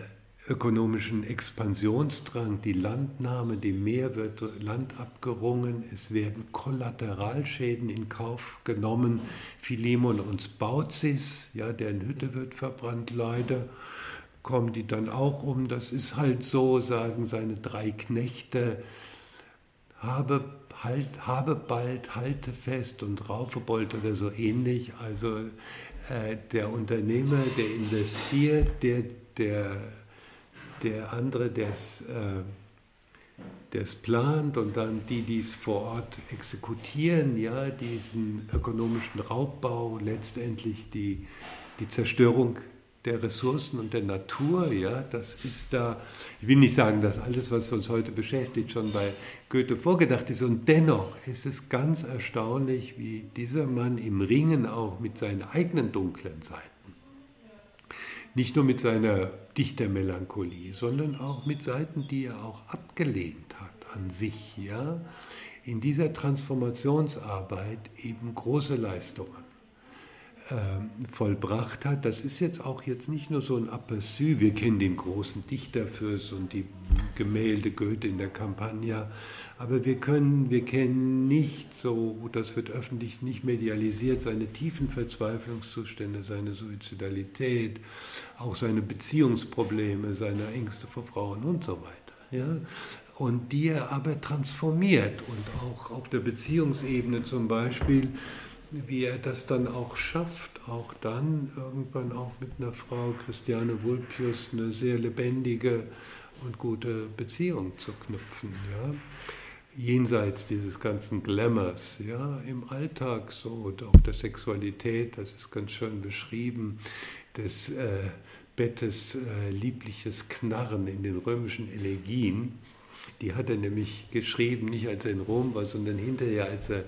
Speaker 5: ökonomischen Expansionsdrang, die Landnahme, dem Meer wird Land abgerungen, es werden Kollateralschäden in Kauf genommen. Philemon und Baucis, ja, deren Hütte wird verbrannt, leider kommen die dann auch um. Das ist halt so, sagen seine drei Knechte, habe halt, habe bald, halte fest und raufe bald oder so ähnlich. Also äh, der Unternehmer, der investiert, der, der, der andere, der es äh, plant und dann die, die es vor Ort exekutieren, ja, diesen ökonomischen Raubbau, letztendlich die, die Zerstörung der Ressourcen und der Natur, ja, das ist da, ich will nicht sagen, dass alles, was uns heute beschäftigt, schon bei Goethe vorgedacht ist. Und dennoch ist es ganz erstaunlich, wie dieser Mann im Ringen auch mit seinen eigenen dunklen Seiten, nicht nur mit seiner Dichtermelancholie, sondern auch mit Seiten, die er auch abgelehnt hat an sich, ja, in dieser Transformationsarbeit eben große Leistungen vollbracht hat. Das ist jetzt auch jetzt nicht nur so ein Aperçu. Wir kennen den großen Dichterfürst und die Gemälde Goethe in der Campagna, aber wir können, wir kennen nicht so, das wird öffentlich nicht medialisiert, seine tiefen Verzweiflungszustände, seine Suizidalität, auch seine Beziehungsprobleme, seine Ängste vor Frauen und so weiter. Ja? Und die er aber transformiert und auch auf der Beziehungsebene zum Beispiel wie er das dann auch schafft, auch dann irgendwann auch mit einer Frau, Christiane Vulpius, eine sehr lebendige und gute Beziehung zu knüpfen. Ja? Jenseits dieses ganzen Glamours, ja, im Alltag so und auch der Sexualität, das ist ganz schön beschrieben, des äh, Bettes äh, liebliches Knarren in den römischen Elegien. Die hat er nämlich geschrieben, nicht als er in Rom war, sondern hinterher, als er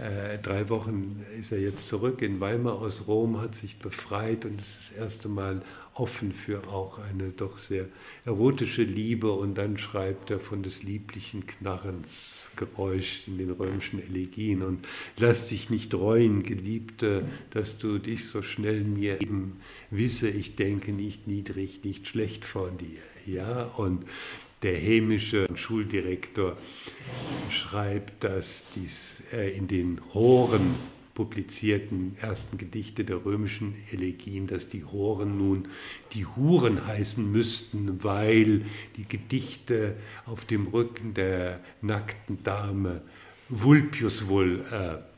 Speaker 5: äh, drei Wochen ist er jetzt zurück in Weimar aus Rom, hat sich befreit und ist das erste Mal offen für auch eine doch sehr erotische Liebe. Und dann schreibt er von des lieblichen Knarrens Geräusch in den römischen Elegien und lass dich nicht reuen, Geliebte, dass du dich so schnell mir eben wisse, ich denke nicht niedrig, nicht schlecht von dir. Ja, und der hämische Schuldirektor schreibt, dass dies äh, in den Rohren publizierten ersten Gedichte der römischen Elegien, dass die Horen nun die Huren heißen müssten, weil die Gedichte auf dem Rücken der nackten Dame Vulpius wohl äh,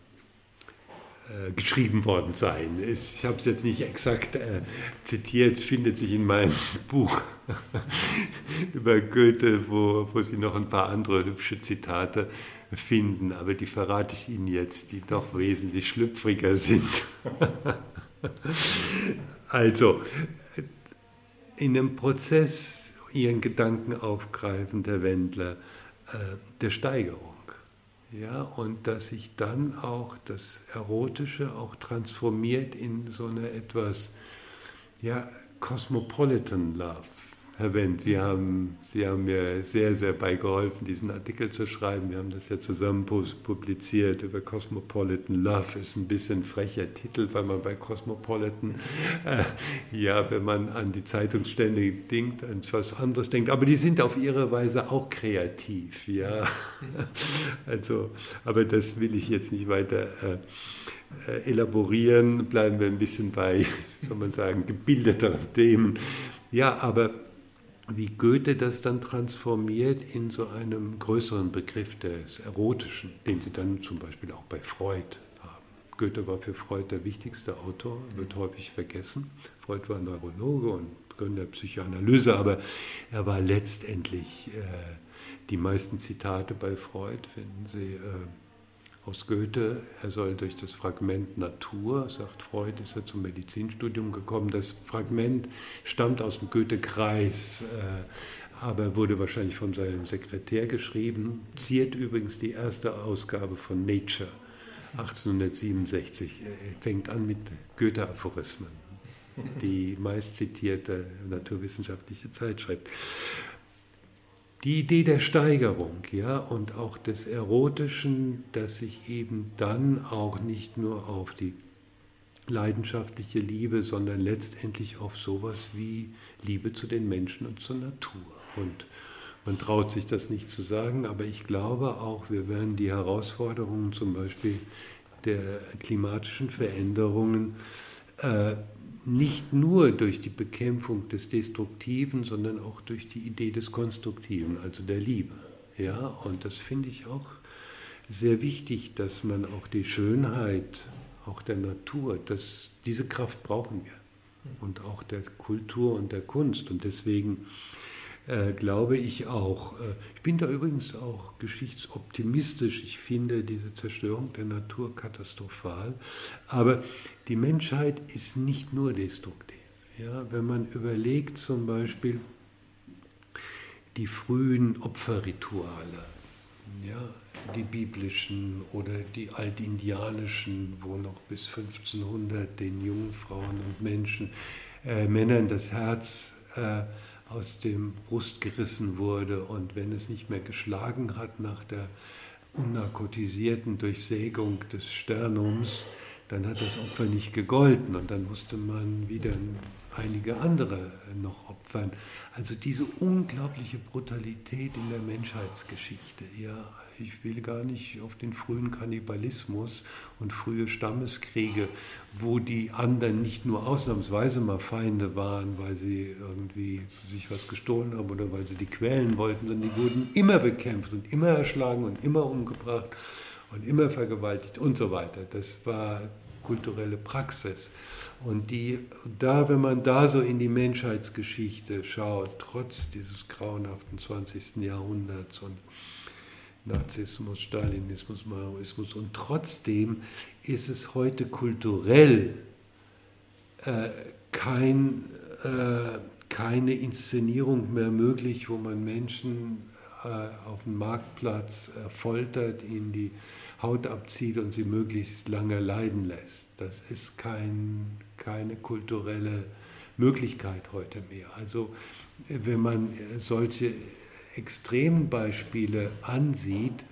Speaker 5: geschrieben worden seien. Ich habe es jetzt nicht exakt äh, zitiert, findet sich in meinem (laughs) Buch (laughs) über Goethe, wo, wo Sie noch ein paar andere hübsche Zitate finden, aber die verrate ich Ihnen jetzt, die doch wesentlich schlüpfriger sind. (laughs) also, in einem Prozess Ihren Gedanken aufgreifen, der Wendler, äh, der Steigerung. Ja, und dass sich dann auch das Erotische auch transformiert in so eine etwas ja, Cosmopolitan Love. Herr Wendt, wir haben, Sie haben mir sehr, sehr beigeholfen, diesen Artikel zu schreiben. Wir haben das ja zusammen publiziert über Cosmopolitan Love. Ist ein bisschen frecher Titel, weil man bei Cosmopolitan, äh, ja, wenn man an die Zeitungsstände denkt, an was anderes denkt. Aber die sind auf ihre Weise auch kreativ, ja. (laughs) Also, aber das will ich jetzt nicht weiter äh, äh elaborieren. Bleiben wir ein bisschen bei, (laughs) soll man sagen, gebildeteren Themen. Ja, aber wie Goethe das dann transformiert in so einem größeren Begriff des Erotischen, den Sie dann zum Beispiel auch bei Freud haben. Goethe war für Freud der wichtigste Autor, wird häufig vergessen. Freud war Neurologe und Gründer der Psychoanalyse, aber er war letztendlich, äh, die meisten Zitate bei Freud finden Sie äh, aus Goethe. Er soll durch das Fragment Natur, sagt Freud, ist er zum Medizinstudium gekommen. Das Fragment stammt aus dem Goethe-Kreis, äh, aber wurde wahrscheinlich von seinem Sekretär geschrieben. Ziert übrigens die erste Ausgabe von Nature 1867. Er fängt an mit Goethe-Aphorismen, die meist zitierte naturwissenschaftliche Zeitschrift die Idee der Steigerung, ja, und auch des Erotischen, das sich eben dann auch nicht nur auf die leidenschaftliche Liebe, sondern letztendlich auf sowas wie Liebe zu den Menschen und zur Natur. Und man traut sich das nicht zu sagen, aber ich glaube auch, wir werden die Herausforderungen zum Beispiel der klimatischen Veränderungen äh, nicht nur durch die Bekämpfung des Destruktiven, sondern auch durch die Idee des Konstruktiven, also der Liebe. Ja, und das finde ich auch sehr wichtig, dass man auch die Schönheit, auch der Natur, dass diese Kraft brauchen wir und auch der Kultur und der Kunst und deswegen äh, glaube ich auch. Äh, ich bin da übrigens auch geschichtsoptimistisch. Ich finde diese Zerstörung der Natur katastrophal. Aber die Menschheit ist nicht nur destruktiv. Ja, wenn man überlegt zum Beispiel die frühen Opferrituale, ja, die biblischen oder die altindianischen, wo noch bis 1500 den jungen Frauen und Menschen, äh, Männern das Herz äh, aus dem Brust gerissen wurde und wenn es nicht mehr geschlagen hat nach der unnarkotisierten Durchsägung des Sternums, dann hat das Opfer nicht gegolten und dann musste man wieder einige andere noch opfern. Also diese unglaubliche Brutalität in der Menschheitsgeschichte. Ja, ich will gar nicht auf den frühen Kannibalismus und frühe Stammeskriege, wo die anderen nicht nur ausnahmsweise mal Feinde waren, weil sie irgendwie sich was gestohlen haben oder weil sie die quälen wollten, sondern die wurden immer bekämpft und immer erschlagen und immer umgebracht und immer vergewaltigt und so weiter. Das war kulturelle Praxis. Und die, da, wenn man da so in die Menschheitsgeschichte schaut, trotz dieses grauenhaften 20. Jahrhunderts und Nazismus, Stalinismus, Maoismus, und trotzdem ist es heute kulturell äh, kein, äh, keine Inszenierung mehr möglich, wo man Menschen äh, auf dem Marktplatz äh, foltert, ihnen die Haut abzieht und sie möglichst lange leiden lässt. Das ist kein, keine kulturelle Möglichkeit heute mehr. Also wenn man solche extremen Beispiele ansieht,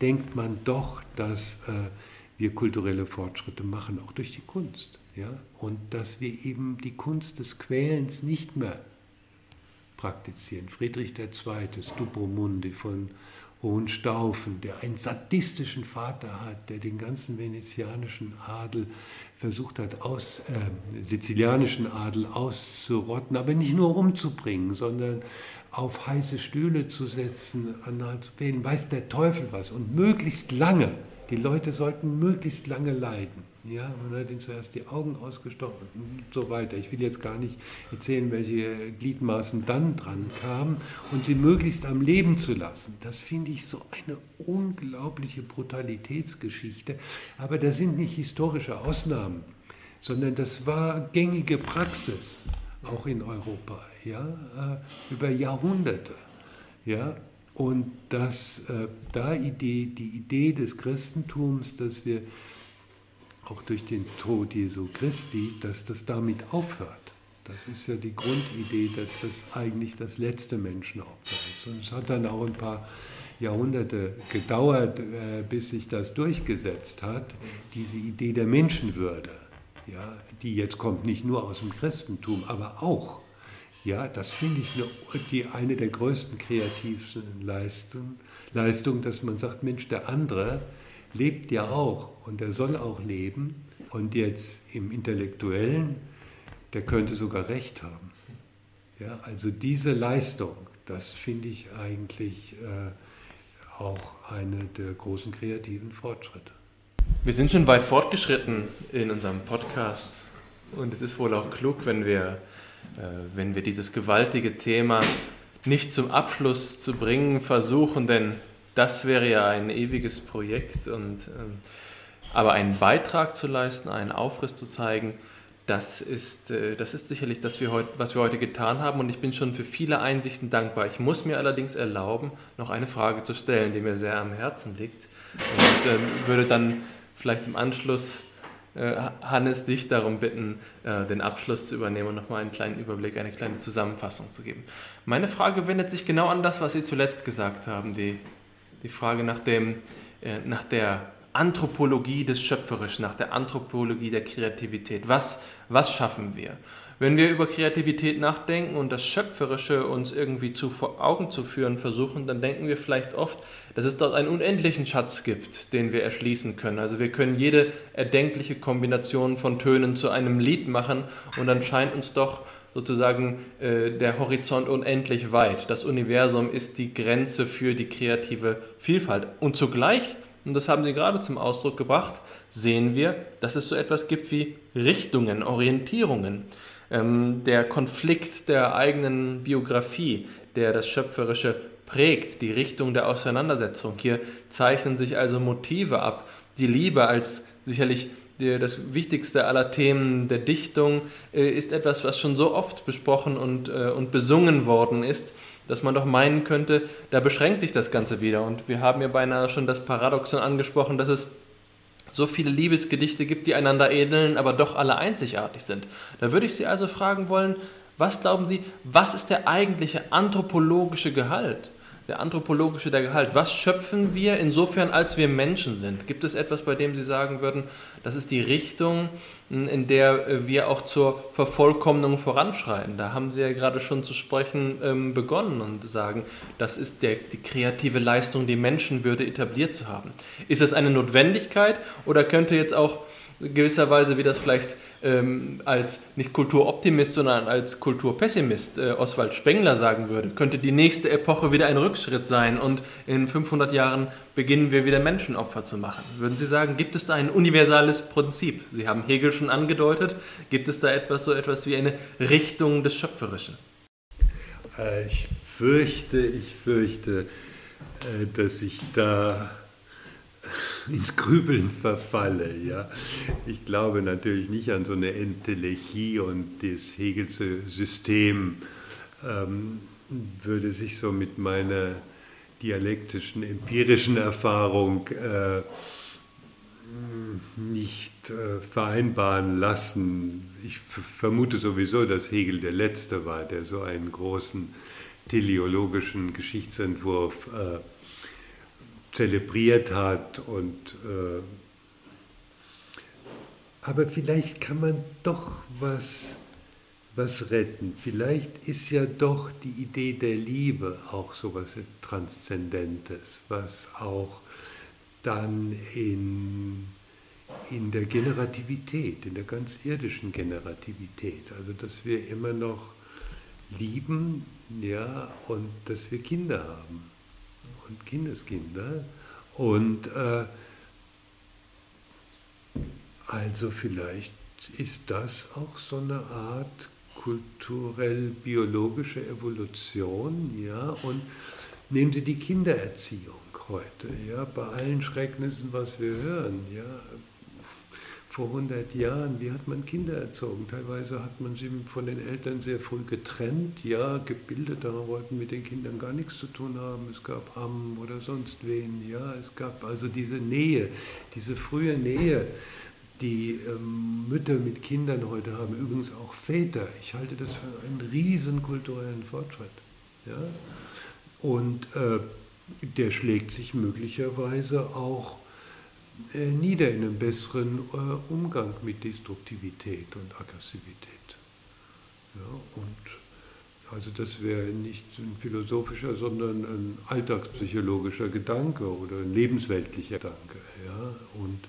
Speaker 5: denkt man doch, dass äh, wir kulturelle Fortschritte machen, auch durch die Kunst. Ja? Und dass wir eben die Kunst des Quälens nicht mehr praktizieren. Friedrich II., Stupro von Hohenstaufen, der einen sadistischen Vater hat, der den ganzen venezianischen Adel versucht hat, aus, äh, sizilianischen Adel auszurotten, aber nicht nur umzubringen, sondern auf heiße Stühle zu setzen, an zu wählen, weiß der Teufel was und möglichst lange. Die Leute sollten möglichst lange leiden. Ja, man hat ihnen zuerst die Augen ausgestochen und so weiter. Ich will jetzt gar nicht erzählen, welche Gliedmaßen dann dran kamen und sie möglichst am Leben zu lassen. Das finde ich so eine unglaubliche Brutalitätsgeschichte. Aber das sind nicht historische Ausnahmen, sondern das war gängige Praxis, auch in Europa, ja, äh, über Jahrhunderte. Ja, und dass äh, da Idee, die Idee des Christentums, dass wir auch durch den Tod Jesu Christi, dass das damit aufhört. Das ist ja die Grundidee, dass das eigentlich das letzte Menschenopfer ist. Und es hat dann auch ein paar Jahrhunderte gedauert, äh, bis sich das durchgesetzt hat, diese Idee der Menschenwürde, ja, die jetzt kommt nicht nur aus dem Christentum, aber auch. Ja, das finde ich eine, die, eine der größten kreativsten Leistungen, Leistung, dass man sagt, Mensch, der andere, lebt ja auch und er soll auch leben. Und jetzt im Intellektuellen, der könnte sogar recht haben. Ja, also diese Leistung, das finde ich eigentlich äh, auch eine der großen kreativen Fortschritte.
Speaker 4: Wir sind schon weit fortgeschritten in unserem Podcast. Und es ist wohl auch klug, wenn wir, äh, wenn wir dieses gewaltige Thema nicht zum Abschluss zu bringen versuchen, denn das wäre ja ein ewiges Projekt und ähm, aber einen Beitrag zu leisten, einen Aufriss zu zeigen, das ist, äh, das ist sicherlich das, was wir heute getan haben. Und ich bin schon für viele Einsichten dankbar. Ich muss mir allerdings erlauben, noch eine Frage zu stellen, die mir sehr am Herzen liegt und äh, würde dann vielleicht im Anschluss äh, Hannes dich darum bitten, äh, den Abschluss zu übernehmen und nochmal einen kleinen Überblick, eine kleine Zusammenfassung zu geben. Meine Frage wendet sich genau an das, was Sie zuletzt gesagt haben, die die Frage nach, dem, äh, nach der Anthropologie des Schöpferischen, nach der Anthropologie der Kreativität. Was, was schaffen wir? Wenn wir über Kreativität nachdenken und das Schöpferische uns irgendwie zu vor Augen zu führen versuchen, dann denken wir vielleicht oft, dass es dort einen unendlichen Schatz gibt, den wir erschließen können. Also wir können jede erdenkliche Kombination von Tönen zu einem Lied machen und dann scheint uns doch sozusagen äh, der Horizont unendlich weit. Das Universum ist die Grenze für die kreative Vielfalt. Und zugleich, und das haben Sie gerade zum Ausdruck gebracht, sehen wir, dass es so etwas gibt wie Richtungen, Orientierungen. Ähm, der Konflikt der eigenen Biografie, der das Schöpferische prägt, die Richtung der Auseinandersetzung. Hier zeichnen sich also Motive ab. Die Liebe als sicherlich das wichtigste aller Themen der Dichtung äh, ist etwas, was schon so oft besprochen und, äh, und besungen worden ist, dass man doch meinen könnte, da beschränkt sich das Ganze wieder. Und wir haben ja beinahe schon das Paradoxon angesprochen, dass es so viele Liebesgedichte gibt, die einander ähneln, aber doch alle einzigartig sind. Da würde ich Sie also fragen wollen, was glauben Sie, was ist der eigentliche anthropologische Gehalt? Der anthropologische, der Gehalt. Was schöpfen wir insofern, als wir Menschen sind? Gibt es etwas, bei dem Sie sagen würden, das ist die Richtung, in der äh, wir auch zur Vervollkommnung voranschreiten? Da haben Sie ja gerade schon zu sprechen ähm, begonnen und sagen, das ist der, die kreative Leistung, die Menschenwürde etabliert zu haben. Ist es eine Notwendigkeit oder könnte jetzt auch gewisserweise, wie das vielleicht ähm, als nicht Kulturoptimist, sondern als Kulturpessimist äh, Oswald Spengler sagen würde, könnte die nächste Epoche wieder ein Rückschritt sein und in 500 Jahren beginnen wir wieder Menschenopfer zu machen. Würden Sie sagen, gibt es da ein universales Prinzip? Sie haben Hegel schon angedeutet. Gibt es da etwas so etwas wie eine Richtung des Schöpferischen?
Speaker 5: Äh, ich fürchte, ich fürchte, äh, dass ich da (laughs) ins Grübeln verfalle. Ja. Ich glaube natürlich nicht an so eine Entelechie und das Hegelsche System ähm, würde sich so mit meiner dialektischen, empirischen Erfahrung äh, nicht äh, vereinbaren lassen. Ich vermute sowieso, dass Hegel der Letzte war, der so einen großen teleologischen Geschichtsentwurf äh, zelebriert hat. Und, äh, aber vielleicht kann man doch was was retten. Vielleicht ist ja doch die Idee der Liebe auch so etwas Transzendentes, was auch dann in, in der Generativität, in der ganz irdischen Generativität, also dass wir immer noch lieben, ja, und dass wir Kinder haben und Kindeskinder und äh, also vielleicht ist das auch so eine Art kulturell-biologische Evolution, ja, und nehmen Sie die Kindererziehung heute, ja, bei allen Schrecknissen, was wir hören, ja, vor 100 Jahren, wie hat man Kinder erzogen? Teilweise hat man sie von den Eltern sehr früh getrennt, ja, gebildet, da wollten mit den Kindern gar nichts zu tun haben. Es gab Ammen oder sonst wen, ja, es gab also diese Nähe, diese frühe Nähe die ähm, Mütter mit Kindern heute haben, übrigens auch Väter. Ich halte das für einen riesen kulturellen Fortschritt. Ja? Und äh, der schlägt sich möglicherweise auch nieder in einem besseren äh, Umgang mit Destruktivität und Aggressivität. Ja? Und also das wäre nicht ein philosophischer, sondern ein alltagspsychologischer Gedanke oder ein lebensweltlicher Gedanke. Ja? Und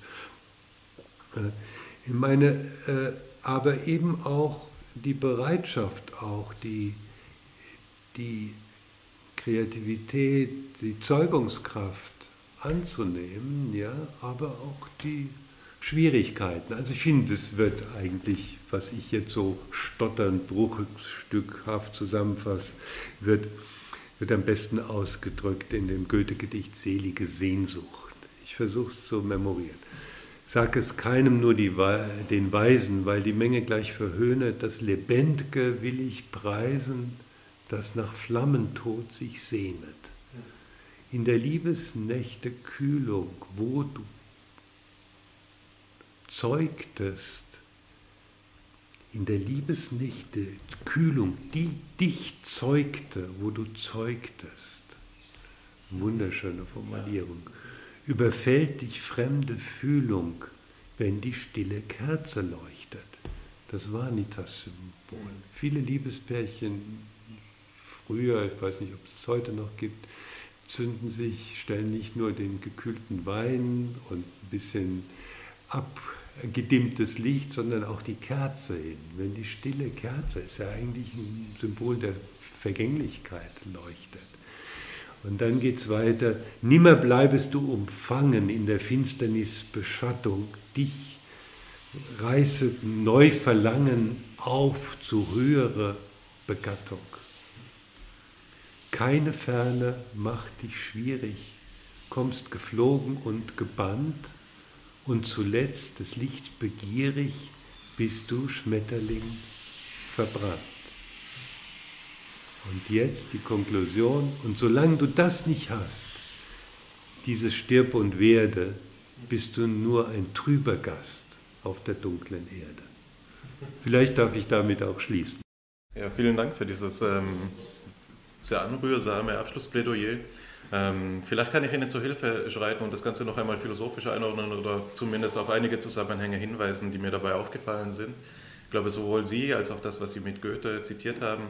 Speaker 5: äh, ich meine, äh, aber eben auch die Bereitschaft, auch die, die Kreativität, die Zeugungskraft anzunehmen, ja, aber auch die Schwierigkeiten. Also ich finde, es wird eigentlich, was ich jetzt so stotternd, bruchstückhaft zusammenfasse, wird, wird am besten ausgedrückt in dem Goethe-Gedicht Selige Sehnsucht. Ich versuche es zu memorieren. Sag es keinem nur die, den Weisen, weil die Menge gleich verhöhnet, das Lebendige will ich preisen, das nach Flammentod sich sehnet. In der Liebesnächte Kühlung, wo du zeugtest, in der Liebesnächte Kühlung, die dich zeugte, wo du zeugtest. Wunderschöne Formulierung überfällt dich fremde Fühlung, wenn die stille Kerze leuchtet. Das war Vanitas-Symbol. Viele Liebespärchen früher, ich weiß nicht, ob es es heute noch gibt, zünden sich, stellen nicht nur den gekühlten Wein und ein bisschen abgedimmtes Licht, sondern auch die Kerze hin. Wenn die stille Kerze ist ja eigentlich ein Symbol der Vergänglichkeit leuchtet. Und dann geht es weiter, nimmer bleibest du umfangen in der Finsternis Beschattung, dich reißet neu Verlangen auf zu höherer Begattung. Keine Ferne macht dich schwierig, kommst geflogen und gebannt, und zuletzt des Licht begierig bist du Schmetterling verbrannt. Und jetzt die Konklusion, und solange du das nicht hast, dieses Stirb und Werde, bist du nur ein trüber Gast auf der dunklen Erde. Vielleicht darf ich damit auch schließen.
Speaker 3: Ja, vielen Dank für dieses ähm, sehr anrührsame Abschlussplädoyer. Ähm, vielleicht kann ich Ihnen zur Hilfe schreiten und das Ganze noch einmal philosophisch einordnen oder zumindest auf einige Zusammenhänge hinweisen, die mir dabei aufgefallen sind. Ich glaube, sowohl Sie als auch das, was Sie mit Goethe zitiert haben,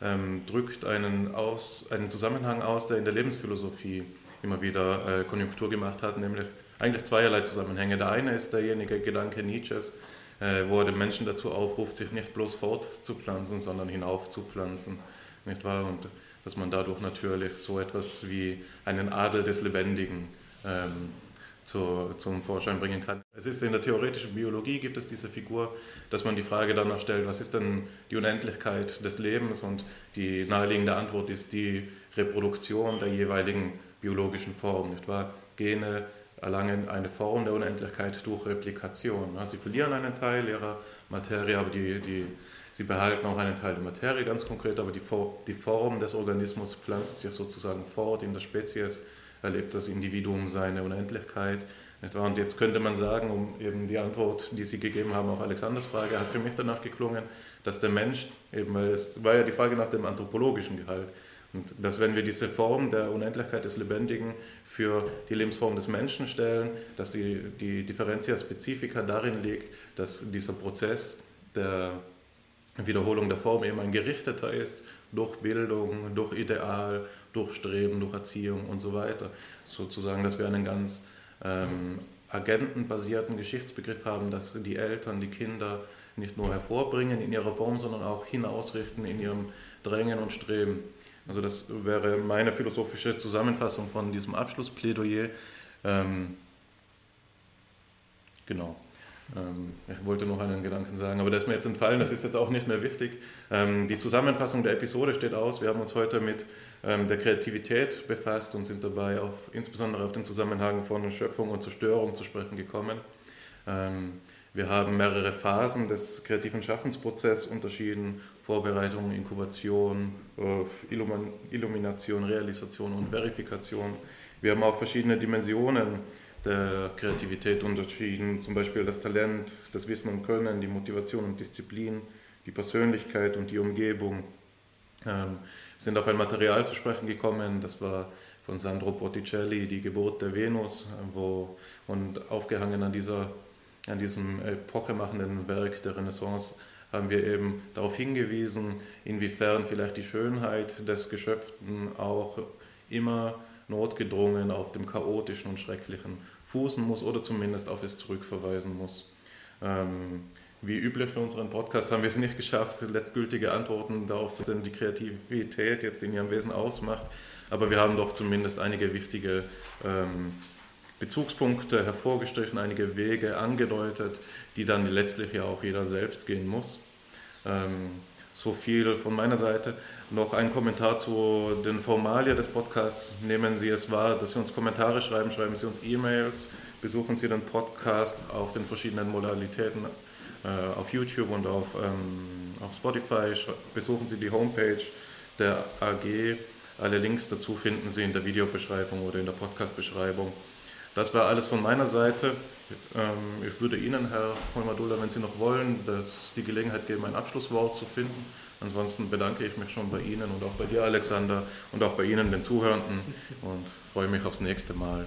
Speaker 3: ähm, drückt einen, aus, einen Zusammenhang aus, der in der Lebensphilosophie immer wieder äh, Konjunktur gemacht hat, nämlich eigentlich zweierlei Zusammenhänge. Der eine ist derjenige Gedanke Nietzsches, äh, wo er den Menschen dazu aufruft, sich nicht bloß fortzupflanzen, sondern hinaufzupflanzen. Nicht wahr? Und dass man dadurch natürlich so etwas wie einen Adel des Lebendigen ähm, zu, zum Vorschein bringen kann. Es ist in der theoretischen Biologie gibt es diese Figur, dass man die Frage danach stellt, was ist denn die Unendlichkeit des Lebens und die naheliegende Antwort ist die Reproduktion der jeweiligen biologischen Form, nicht wahr? Gene erlangen eine Form der Unendlichkeit durch Replikation. Sie verlieren einen Teil ihrer Materie, aber die, die, sie behalten auch einen Teil der Materie ganz konkret, aber die, die Form des Organismus pflanzt sich sozusagen fort in der Spezies erlebt das Individuum seine Unendlichkeit. Und jetzt könnte man sagen, um eben die Antwort, die Sie gegeben haben auf Alexanders Frage, hat für mich danach geklungen, dass der Mensch, eben weil es war ja die Frage nach dem anthropologischen Gehalt, und dass wenn wir diese Form der Unendlichkeit des Lebendigen für die Lebensform des Menschen stellen, dass die, die Differentia Specifica darin liegt, dass dieser Prozess der Wiederholung der Form eben ein gerichteter ist, durch Bildung, durch Ideal, durch Streben, durch Erziehung und so weiter. Sozusagen, dass wir einen ganz ähm, agentenbasierten Geschichtsbegriff haben, dass die Eltern die Kinder nicht nur hervorbringen in ihrer Form, sondern auch hinausrichten in ihrem Drängen und Streben. Also das wäre meine philosophische Zusammenfassung von diesem Abschlussplädoyer. Ähm, genau. Ähm, ich wollte noch einen Gedanken sagen, aber der ist mir jetzt entfallen, das ist jetzt auch nicht mehr wichtig. Ähm, die Zusammenfassung der Episode steht aus. Wir haben uns heute mit ähm, der Kreativität befasst und sind dabei auf, insbesondere auf den Zusammenhang von Schöpfung und Zerstörung zu sprechen gekommen. Wir haben mehrere Phasen des kreativen Schaffensprozesses unterschieden: Vorbereitung, Inkubation, äh, Illumination, Realisation und Verifikation. Wir haben auch verschiedene Dimensionen der Kreativität unterschieden, zum Beispiel das Talent, das Wissen und Können, die Motivation und Disziplin, die Persönlichkeit und die Umgebung. Ähm, sind auf ein Material zu sprechen gekommen, das war von Sandro Botticelli, die Geburt der Venus, wo, und aufgehangen an, dieser, an diesem epochemachenden Werk der Renaissance haben wir eben darauf hingewiesen, inwiefern vielleicht die Schönheit des Geschöpften auch immer notgedrungen auf dem Chaotischen und Schrecklichen fußen muss oder zumindest auf es zurückverweisen muss. Ähm, wie üblich für unseren Podcast haben wir es nicht geschafft, letztgültige Antworten darauf zu finden, die Kreativität jetzt in ihrem Wesen ausmacht. Aber wir haben doch zumindest einige wichtige ähm, Bezugspunkte hervorgestrichen, einige Wege angedeutet, die dann letztlich ja auch jeder selbst gehen muss. Ähm, so viel von meiner Seite. Noch ein Kommentar zu den Formalien des Podcasts. Nehmen Sie es wahr, dass Sie uns Kommentare schreiben, schreiben Sie uns E-Mails, besuchen Sie den Podcast auf den verschiedenen Modalitäten äh, auf YouTube und auf, ähm, auf Spotify. Besuchen Sie die Homepage der AG. Alle Links dazu finden Sie in der Videobeschreibung oder in der Podcast-Beschreibung. Das war alles von meiner Seite. Ähm, ich würde Ihnen, Herr Holmadulla, wenn Sie noch wollen, das, die Gelegenheit geben, ein Abschlusswort zu finden. Ansonsten bedanke ich mich schon bei Ihnen und auch bei dir, Alexander, und auch bei Ihnen, den Zuhörenden, und freue mich aufs nächste Mal.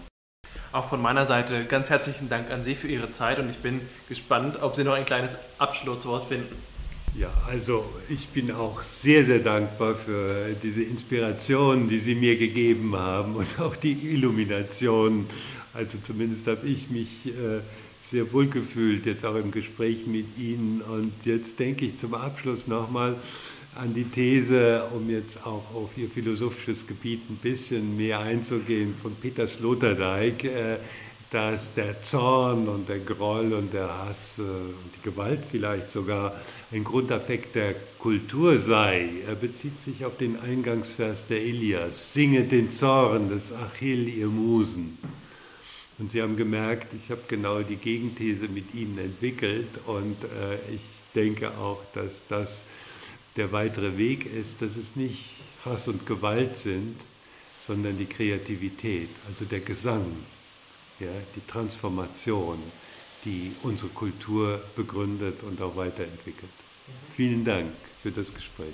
Speaker 4: Auch von meiner Seite ganz herzlichen Dank an Sie für Ihre Zeit und ich bin gespannt, ob Sie noch ein kleines Abschlusswort finden.
Speaker 5: Ja, also ich bin auch sehr, sehr dankbar für diese Inspiration, die Sie mir gegeben haben und auch die Illumination also zumindest habe ich mich äh, sehr wohl gefühlt, jetzt auch im Gespräch mit Ihnen. Und jetzt denke ich zum Abschluss nochmal an die These, um jetzt auch auf Ihr philosophisches Gebiet ein bisschen mehr einzugehen, von Peter Sloterdijk, äh, dass der Zorn und der Groll und der Hass äh, und die Gewalt vielleicht sogar ein Grundaffekt der Kultur sei. Er bezieht sich auf den Eingangsvers der Ilias. Singet den Zorn des Achill, ihr Musen. Und Sie haben gemerkt, ich habe genau die Gegenthese mit Ihnen entwickelt und äh, ich denke auch, dass das der weitere Weg ist, dass es nicht Hass und Gewalt sind, sondern die Kreativität, also der Gesang, ja, die Transformation, die unsere Kultur begründet und auch weiterentwickelt. Vielen Dank für das Gespräch.